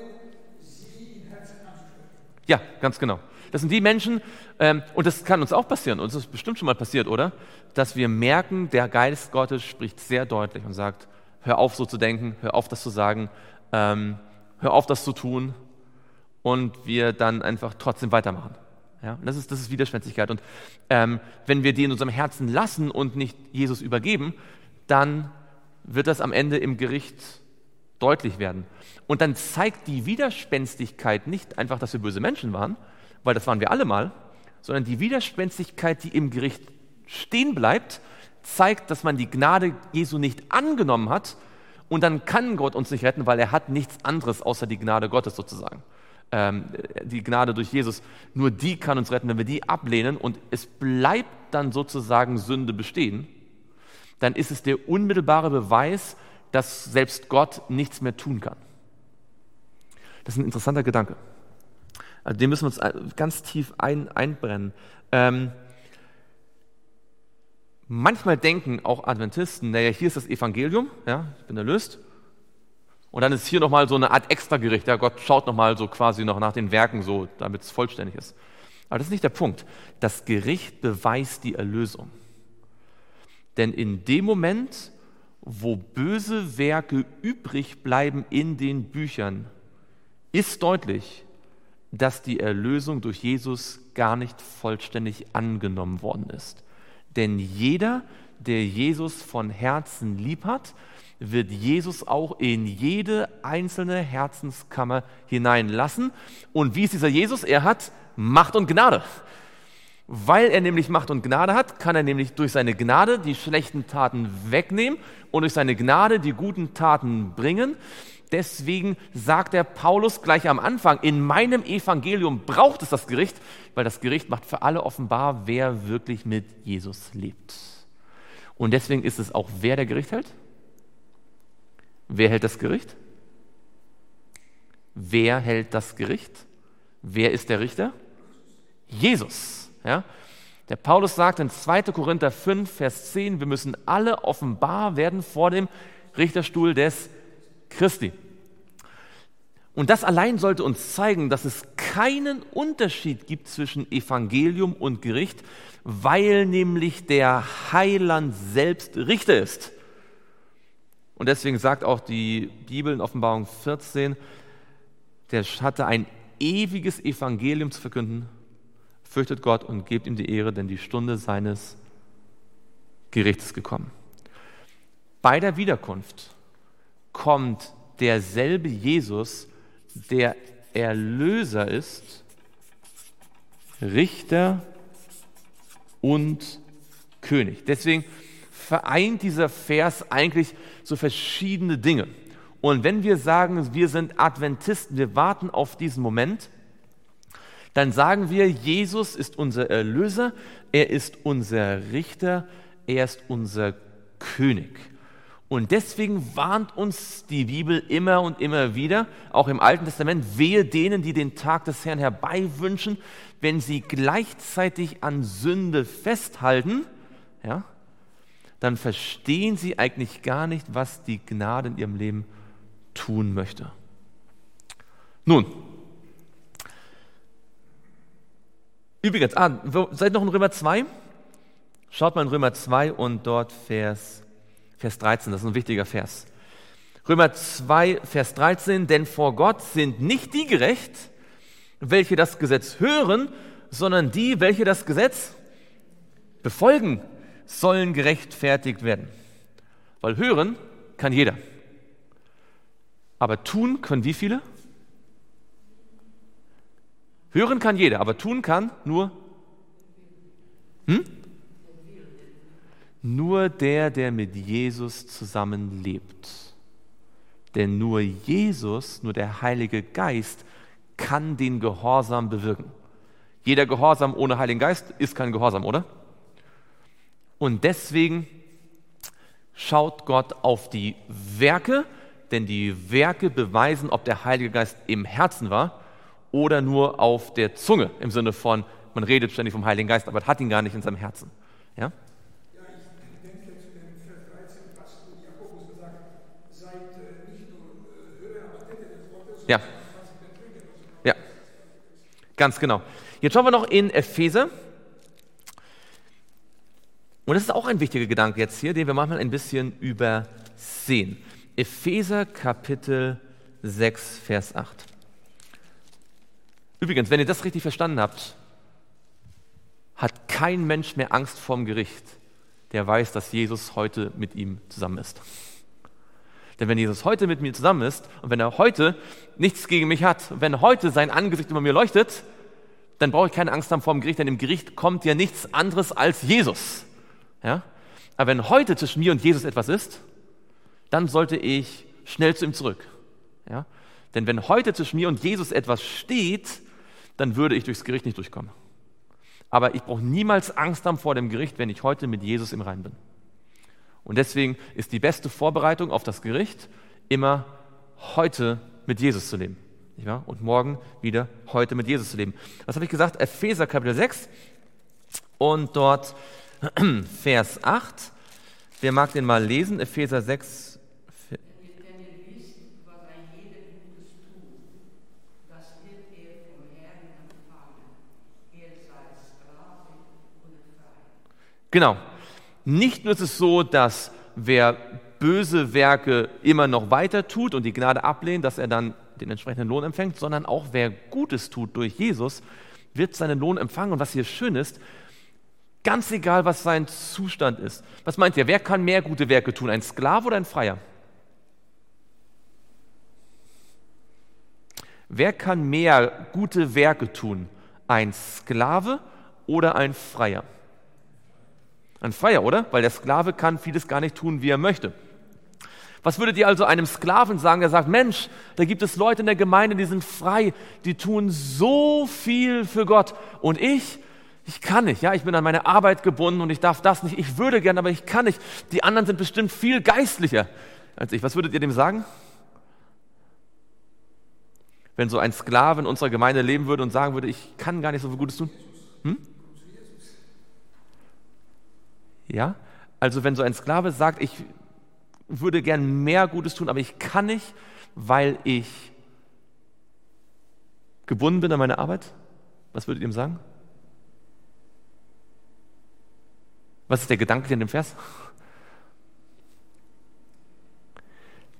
sie im Herzen anzusprechen. Ja, ganz genau. Das sind die Menschen, ähm, und das kann uns auch passieren, uns ist bestimmt schon mal passiert, oder? Dass wir merken, der Geist Gottes spricht sehr deutlich und sagt, hör auf so zu denken, hör auf das zu sagen, ähm, hör auf das zu tun und wir dann einfach trotzdem weitermachen. Ja, das, ist, das ist Widerspenstigkeit. Und ähm, wenn wir die in unserem Herzen lassen und nicht Jesus übergeben, dann wird das am Ende im Gericht deutlich werden. Und dann zeigt die Widerspenstigkeit nicht einfach, dass wir böse Menschen waren, weil das waren wir alle mal, sondern die Widerspenstigkeit, die im Gericht stehen bleibt, zeigt, dass man die Gnade Jesu nicht angenommen hat und dann kann Gott uns nicht retten, weil er hat nichts anderes außer die Gnade Gottes sozusagen. Ähm, die Gnade durch Jesus, nur die kann uns retten. Wenn wir die ablehnen und es bleibt dann sozusagen Sünde bestehen, dann ist es der unmittelbare Beweis, dass selbst Gott nichts mehr tun kann. Das ist ein interessanter Gedanke. Also den müssen wir uns ganz tief ein, einbrennen. Ähm, manchmal denken auch Adventisten, naja, hier ist das Evangelium, ja, ich bin erlöst. Und dann ist hier nochmal so eine Art Extragericht. Ja, Gott schaut nochmal so quasi noch nach den Werken, so, damit es vollständig ist. Aber das ist nicht der Punkt. Das Gericht beweist die Erlösung. Denn in dem Moment, wo böse Werke übrig bleiben in den Büchern, ist deutlich, dass die Erlösung durch Jesus gar nicht vollständig angenommen worden ist. Denn jeder, der Jesus von Herzen lieb hat, wird Jesus auch in jede einzelne Herzenskammer hineinlassen. Und wie ist dieser Jesus? Er hat Macht und Gnade. Weil er nämlich Macht und Gnade hat, kann er nämlich durch seine Gnade die schlechten Taten wegnehmen und durch seine Gnade die guten Taten bringen. Deswegen sagt der Paulus gleich am Anfang, in meinem Evangelium braucht es das Gericht, weil das Gericht macht für alle offenbar, wer wirklich mit Jesus lebt. Und deswegen ist es auch, wer der Gericht hält? Wer hält das Gericht? Wer hält das Gericht? Wer ist der Richter? Jesus. Ja? Der Paulus sagt in 2. Korinther 5, Vers 10, wir müssen alle offenbar werden vor dem Richterstuhl des Christi. Und das allein sollte uns zeigen, dass es keinen Unterschied gibt zwischen Evangelium und Gericht, weil nämlich der Heiland selbst Richter ist. Und deswegen sagt auch die Bibel in Offenbarung 14, der hatte ein ewiges Evangelium zu verkünden. Fürchtet Gott und gebt ihm die Ehre, denn die Stunde seines Gerichts gekommen. Bei der Wiederkunft kommt derselbe Jesus, der Erlöser ist, Richter und König. Deswegen vereint dieser Vers eigentlich so verschiedene Dinge. Und wenn wir sagen, wir sind Adventisten, wir warten auf diesen Moment, dann sagen wir, Jesus ist unser Erlöser, er ist unser Richter, er ist unser König. Und deswegen warnt uns die Bibel immer und immer wieder, auch im Alten Testament, wehe denen, die den Tag des Herrn herbeiwünschen, wenn sie gleichzeitig an Sünde festhalten, ja, dann verstehen sie eigentlich gar nicht, was die Gnade in ihrem Leben tun möchte. Nun, übrigens, ah, seid noch in Römer 2? Schaut mal in Römer 2 und dort Vers Vers 13, das ist ein wichtiger Vers. Römer 2, Vers 13, denn vor Gott sind nicht die gerecht, welche das Gesetz hören, sondern die, welche das Gesetz befolgen, sollen gerechtfertigt werden. Weil hören kann jeder. Aber tun können wie viele? Hören kann jeder, aber tun kann nur hm? Nur der, der mit Jesus zusammenlebt. Denn nur Jesus, nur der Heilige Geist kann den Gehorsam bewirken. Jeder Gehorsam ohne Heiligen Geist ist kein Gehorsam, oder? Und deswegen schaut Gott auf die Werke, denn die Werke beweisen, ob der Heilige Geist im Herzen war oder nur auf der Zunge, im Sinne von, man redet ständig vom Heiligen Geist, aber hat ihn gar nicht in seinem Herzen. Ja? Ja. Ja. Ganz genau. Jetzt schauen wir noch in Epheser. Und das ist auch ein wichtiger Gedanke jetzt hier, den wir manchmal ein bisschen übersehen. Epheser Kapitel 6, Vers 8. Übrigens, wenn ihr das richtig verstanden habt, hat kein Mensch mehr Angst vorm Gericht, der weiß, dass Jesus heute mit ihm zusammen ist. Denn wenn Jesus heute mit mir zusammen ist und wenn er heute nichts gegen mich hat, wenn heute sein Angesicht über mir leuchtet, dann brauche ich keine Angst haben vor dem Gericht, denn im Gericht kommt ja nichts anderes als Jesus. Ja? Aber wenn heute zwischen mir und Jesus etwas ist, dann sollte ich schnell zu ihm zurück. Ja? Denn wenn heute zwischen mir und Jesus etwas steht, dann würde ich durchs Gericht nicht durchkommen. Aber ich brauche niemals Angst haben vor dem Gericht, wenn ich heute mit Jesus im Rein bin. Und deswegen ist die beste Vorbereitung auf das Gericht immer heute mit Jesus zu leben. Und morgen wieder heute mit Jesus zu leben. Was habe ich gesagt? Epheser Kapitel 6 und dort [clears throat] Vers 8. Wer mag den mal lesen? Epheser 6, Genau. Nicht nur ist es so, dass wer böse Werke immer noch weiter tut und die Gnade ablehnt, dass er dann den entsprechenden Lohn empfängt, sondern auch wer Gutes tut durch Jesus, wird seinen Lohn empfangen. Und was hier schön ist, ganz egal, was sein Zustand ist. Was meint ihr, wer kann mehr gute Werke tun, ein Sklave oder ein Freier? Wer kann mehr gute Werke tun, ein Sklave oder ein Freier? Ein Freier, oder? Weil der Sklave kann vieles gar nicht tun, wie er möchte. Was würdet ihr also einem Sklaven sagen, der sagt, Mensch, da gibt es Leute in der Gemeinde, die sind frei, die tun so viel für Gott und ich, ich kann nicht, ja, ich bin an meine Arbeit gebunden und ich darf das nicht, ich würde gern, aber ich kann nicht. Die anderen sind bestimmt viel geistlicher als ich. Was würdet ihr dem sagen? Wenn so ein Sklave in unserer Gemeinde leben würde und sagen würde, ich kann gar nicht so viel Gutes tun? Hm? Ja? Also wenn so ein Sklave sagt, ich würde gern mehr Gutes tun, aber ich kann nicht, weil ich gebunden bin an meine Arbeit? Was würdet ihr ihm sagen? Was ist der Gedanke in dem Vers?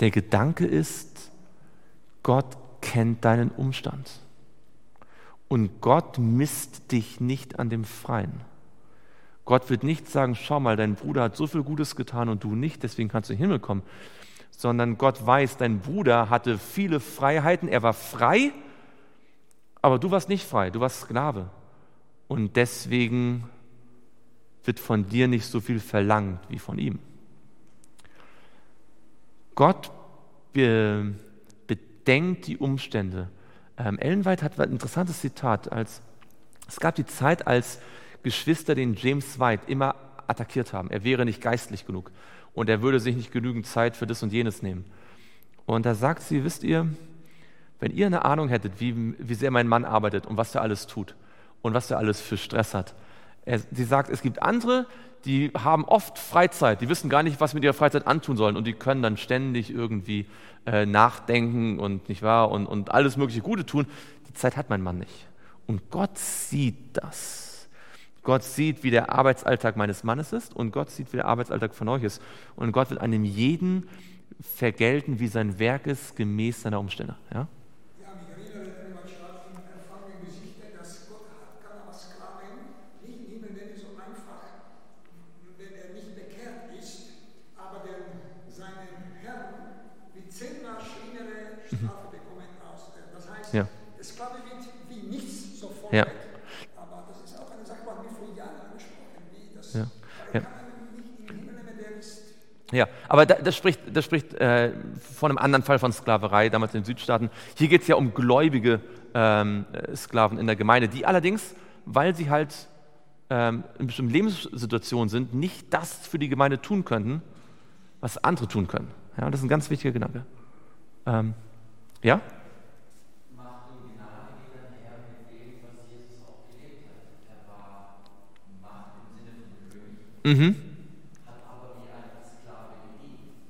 Der Gedanke ist, Gott kennt deinen Umstand. Und Gott misst dich nicht an dem Freien. Gott wird nicht sagen, schau mal, dein Bruder hat so viel Gutes getan und du nicht, deswegen kannst du in den Himmel kommen. Sondern Gott weiß, dein Bruder hatte viele Freiheiten, er war frei, aber du warst nicht frei, du warst Sklave. Und deswegen wird von dir nicht so viel verlangt wie von ihm. Gott bedenkt die Umstände. Ähm, Ellen hat ein interessantes Zitat. Als, es gab die Zeit, als Geschwister den James White immer attackiert haben. Er wäre nicht geistlich genug und er würde sich nicht genügend Zeit für das und jenes nehmen. Und da sagt sie, wisst ihr, wenn ihr eine Ahnung hättet, wie, wie sehr mein Mann arbeitet und was er alles tut und was er alles für Stress hat. Er, sie sagt, es gibt andere, die haben oft Freizeit, die wissen gar nicht, was mit ihrer Freizeit antun sollen und die können dann ständig irgendwie äh, nachdenken und nicht wahr und, und alles mögliche Gute tun. Die Zeit hat mein Mann nicht. Und Gott sieht das. Gott sieht, wie der Arbeitsalltag meines Mannes ist und Gott sieht, wie der Arbeitsalltag von euch ist. Und Gott will einem jeden vergelten, wie sein Werk ist, gemäß seiner Umstände. Ja? Ja, mich erinnert an stark in erfahrenen Gesichter, dass Gott kann aber Sklaven nicht nehmen, wenn es so einfach, wenn er nicht bekehrt ist, aber den, seinen Herrn wie zehnmal schlimmere Strafe mhm. bekommen aus. Das heißt, ja. der Sklave wird wie nichts sofort ja. Ja, aber das spricht, das spricht äh, von einem anderen Fall von Sklaverei, damals in den Südstaaten. Hier geht es ja um gläubige ähm, Sklaven in der Gemeinde, die allerdings, weil sie halt ähm, in bestimmten Lebenssituationen sind, nicht das für die Gemeinde tun könnten, was andere tun können. Ja, das ist ein ganz wichtiger Gedanke. Ähm, ja? Mhm.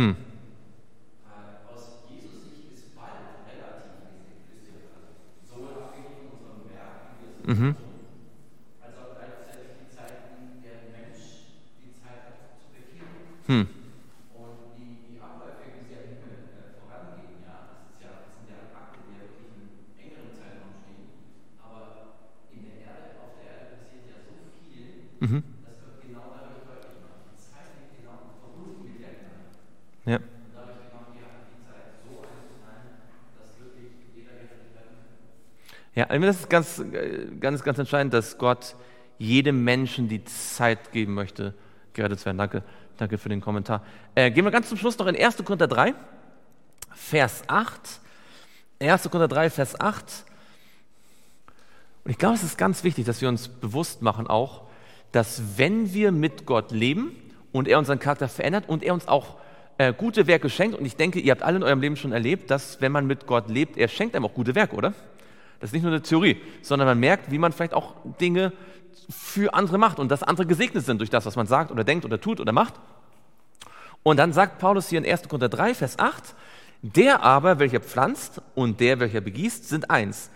Hm. Mhm. Hm. Und die, die Abläufe, wie sie im Himmel äh, vorangehen, ja, das, ist ja, das sind ja Akte, die ja wirklich in engeren Zeitraum stehen. Aber in der Erde, auf der Erde passiert ja so viel. Mhm. Ja, das ist ganz, ganz, ganz entscheidend, dass Gott jedem Menschen die Zeit geben möchte, gerettet zu werden. Danke, danke für den Kommentar. Äh, gehen wir ganz zum Schluss noch in 1. Korinther 3, Vers 8. 1. Korinther 3, Vers 8. Und ich glaube, es ist ganz wichtig, dass wir uns bewusst machen auch, dass wenn wir mit Gott leben und er unseren Charakter verändert und er uns auch äh, gute Werke schenkt, und ich denke, ihr habt alle in eurem Leben schon erlebt, dass wenn man mit Gott lebt, er schenkt einem auch gute Werke, oder? Das ist nicht nur eine Theorie, sondern man merkt, wie man vielleicht auch Dinge für andere macht und dass andere gesegnet sind durch das, was man sagt oder denkt oder tut oder macht. Und dann sagt Paulus hier in 1. Korinther 3, Vers 8, der aber, welcher pflanzt und der, welcher begießt, sind eins.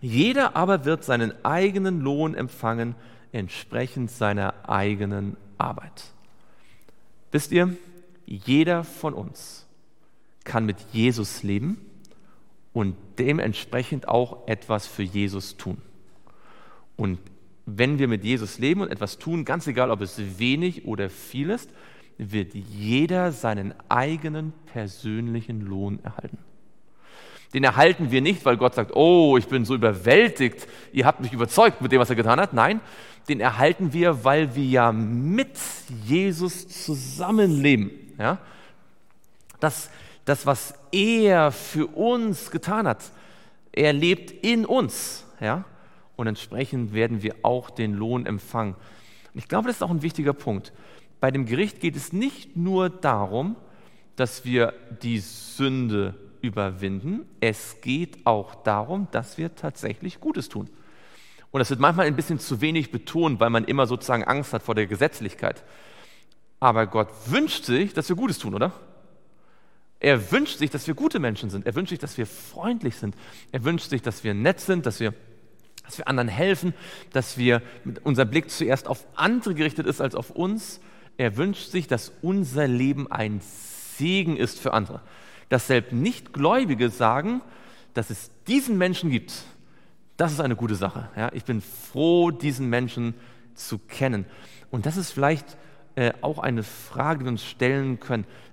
Jeder aber wird seinen eigenen Lohn empfangen, entsprechend seiner eigenen Arbeit. Wisst ihr, jeder von uns kann mit Jesus leben und dementsprechend auch etwas für Jesus tun. Und wenn wir mit Jesus leben und etwas tun, ganz egal, ob es wenig oder viel ist, wird jeder seinen eigenen persönlichen Lohn erhalten. Den erhalten wir nicht, weil Gott sagt, oh, ich bin so überwältigt, ihr habt mich überzeugt mit dem, was er getan hat. Nein, den erhalten wir, weil wir ja mit Jesus zusammenleben. Ja? Das, das, was er für uns getan hat, er lebt in uns. Ja? Und entsprechend werden wir auch den Lohn empfangen. Und ich glaube, das ist auch ein wichtiger Punkt bei dem Gericht geht es nicht nur darum, dass wir die Sünde überwinden, es geht auch darum, dass wir tatsächlich Gutes tun. Und das wird manchmal ein bisschen zu wenig betont, weil man immer sozusagen Angst hat vor der Gesetzlichkeit. Aber Gott wünscht sich, dass wir Gutes tun, oder? Er wünscht sich, dass wir gute Menschen sind. Er wünscht sich, dass wir freundlich sind. Er wünscht sich, dass wir nett sind, dass wir, dass wir anderen helfen, dass wir unser Blick zuerst auf andere gerichtet ist als auf uns er wünscht sich, dass unser Leben ein Segen ist für andere. Dass selbst Nichtgläubige sagen, dass es diesen Menschen gibt. Das ist eine gute Sache. Ja, ich bin froh, diesen Menschen zu kennen. Und das ist vielleicht äh, auch eine Frage, die wir uns stellen können.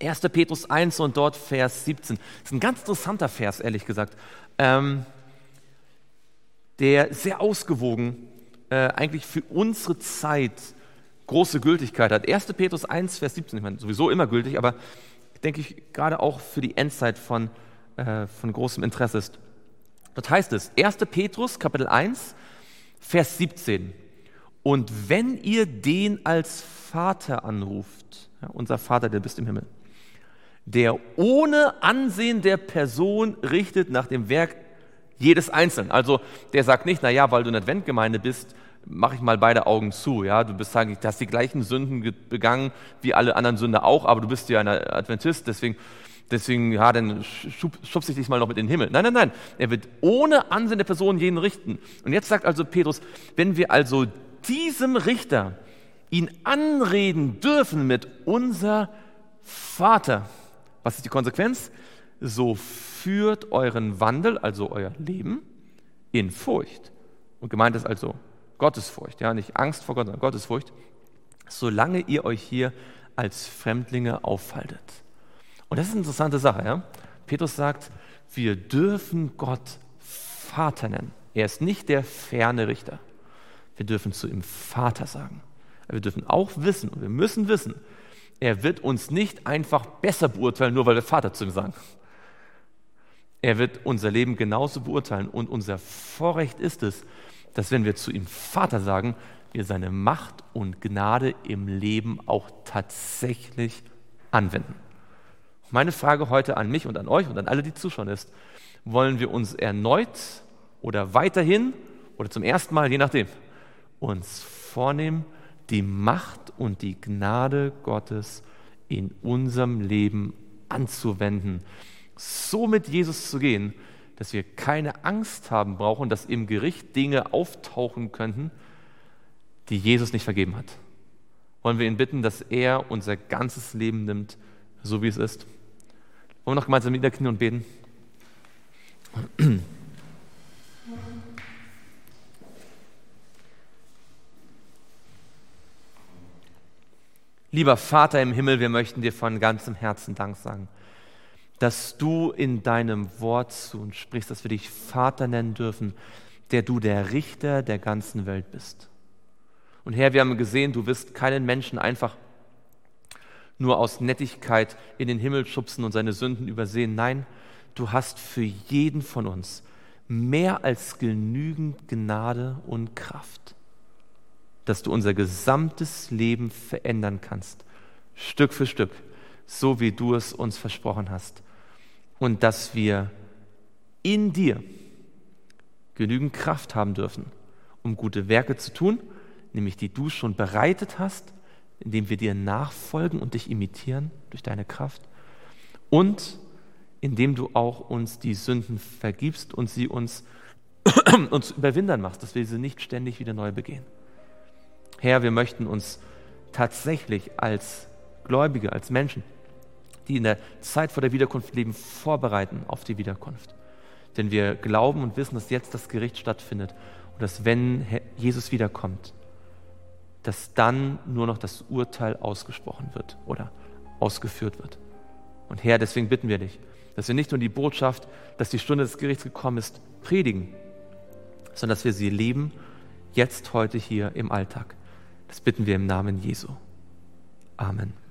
1. Petrus 1 und dort Vers 17. Das ist ein ganz interessanter Vers, ehrlich gesagt, ähm, der sehr ausgewogen äh, eigentlich für unsere Zeit große Gültigkeit hat. 1. Petrus 1, Vers 17, ich meine, sowieso immer gültig, aber denke ich gerade auch für die Endzeit von, äh, von großem Interesse ist. Dort heißt es, 1. Petrus, Kapitel 1, Vers 17. Und wenn ihr den als Vater anruft, ja, unser Vater, der bist im Himmel, der ohne Ansehen der Person richtet nach dem Werk jedes Einzelnen. Also der sagt nicht, naja, weil du in der Adventgemeinde bist, mache ich mal beide Augen zu. Ja, du bist du hast die gleichen Sünden begangen wie alle anderen Sünder auch, aber du bist ja ein Adventist, deswegen deswegen, ja, dann schub, schubst ich dich mal noch mit in den Himmel. Nein, nein, nein. Er wird ohne Ansehen der Person jeden richten. Und jetzt sagt also Petrus, wenn wir also diesem Richter ihn anreden dürfen mit unser Vater. Was ist die Konsequenz? So führt euren Wandel, also euer Leben, in Furcht. Und gemeint ist also Gottesfurcht, ja, nicht Angst vor Gott, sondern Gottesfurcht, solange ihr euch hier als Fremdlinge aufhaltet. Und das ist eine interessante Sache, ja. Petrus sagt, wir dürfen Gott Vater nennen. Er ist nicht der ferne Richter. Wir dürfen zu ihm Vater sagen. wir dürfen auch wissen, und wir müssen wissen, er wird uns nicht einfach besser beurteilen, nur weil wir Vater zu ihm sagen. Er wird unser Leben genauso beurteilen. Und unser Vorrecht ist es, dass wenn wir zu ihm Vater sagen, wir seine Macht und Gnade im Leben auch tatsächlich anwenden. Meine Frage heute an mich und an euch und an alle, die zuschauen, ist, wollen wir uns erneut oder weiterhin oder zum ersten Mal, je nachdem, uns vornehmen, die Macht und die Gnade Gottes in unserem Leben anzuwenden, so mit Jesus zu gehen, dass wir keine Angst haben brauchen, dass im Gericht Dinge auftauchen könnten, die Jesus nicht vergeben hat. Wollen wir ihn bitten, dass er unser ganzes Leben nimmt, so wie es ist. Wollen wir noch gemeinsam niederknien und beten? [clears throat] Lieber Vater im Himmel, wir möchten dir von ganzem Herzen Dank sagen, dass du in deinem Wort zu uns sprichst, dass wir dich Vater nennen dürfen, der du der Richter der ganzen Welt bist. Und Herr, wir haben gesehen, du wirst keinen Menschen einfach nur aus Nettigkeit in den Himmel schubsen und seine Sünden übersehen. Nein, du hast für jeden von uns mehr als genügend Gnade und Kraft, dass du unser gesamtes Leben verändern kannst, Stück für Stück, so wie du es uns versprochen hast. Und dass wir in dir genügend Kraft haben dürfen, um gute Werke zu tun, nämlich die du schon bereitet hast, indem wir dir nachfolgen und dich imitieren durch deine Kraft. Und indem du auch uns die Sünden vergibst und sie uns, [clears throat] uns überwindern machst, dass wir sie nicht ständig wieder neu begehen. Herr, wir möchten uns tatsächlich als Gläubige, als Menschen, die in der Zeit vor der Wiederkunft leben, vorbereiten auf die Wiederkunft. Denn wir glauben und wissen, dass jetzt das Gericht stattfindet und dass wenn Jesus wiederkommt, dass dann nur noch das Urteil ausgesprochen wird oder ausgeführt wird. Und Herr, deswegen bitten wir dich, dass wir nicht nur die Botschaft, dass die Stunde des Gerichts gekommen ist, predigen, sondern dass wir sie leben, jetzt, heute hier im Alltag. Das bitten wir im Namen Jesu. Amen.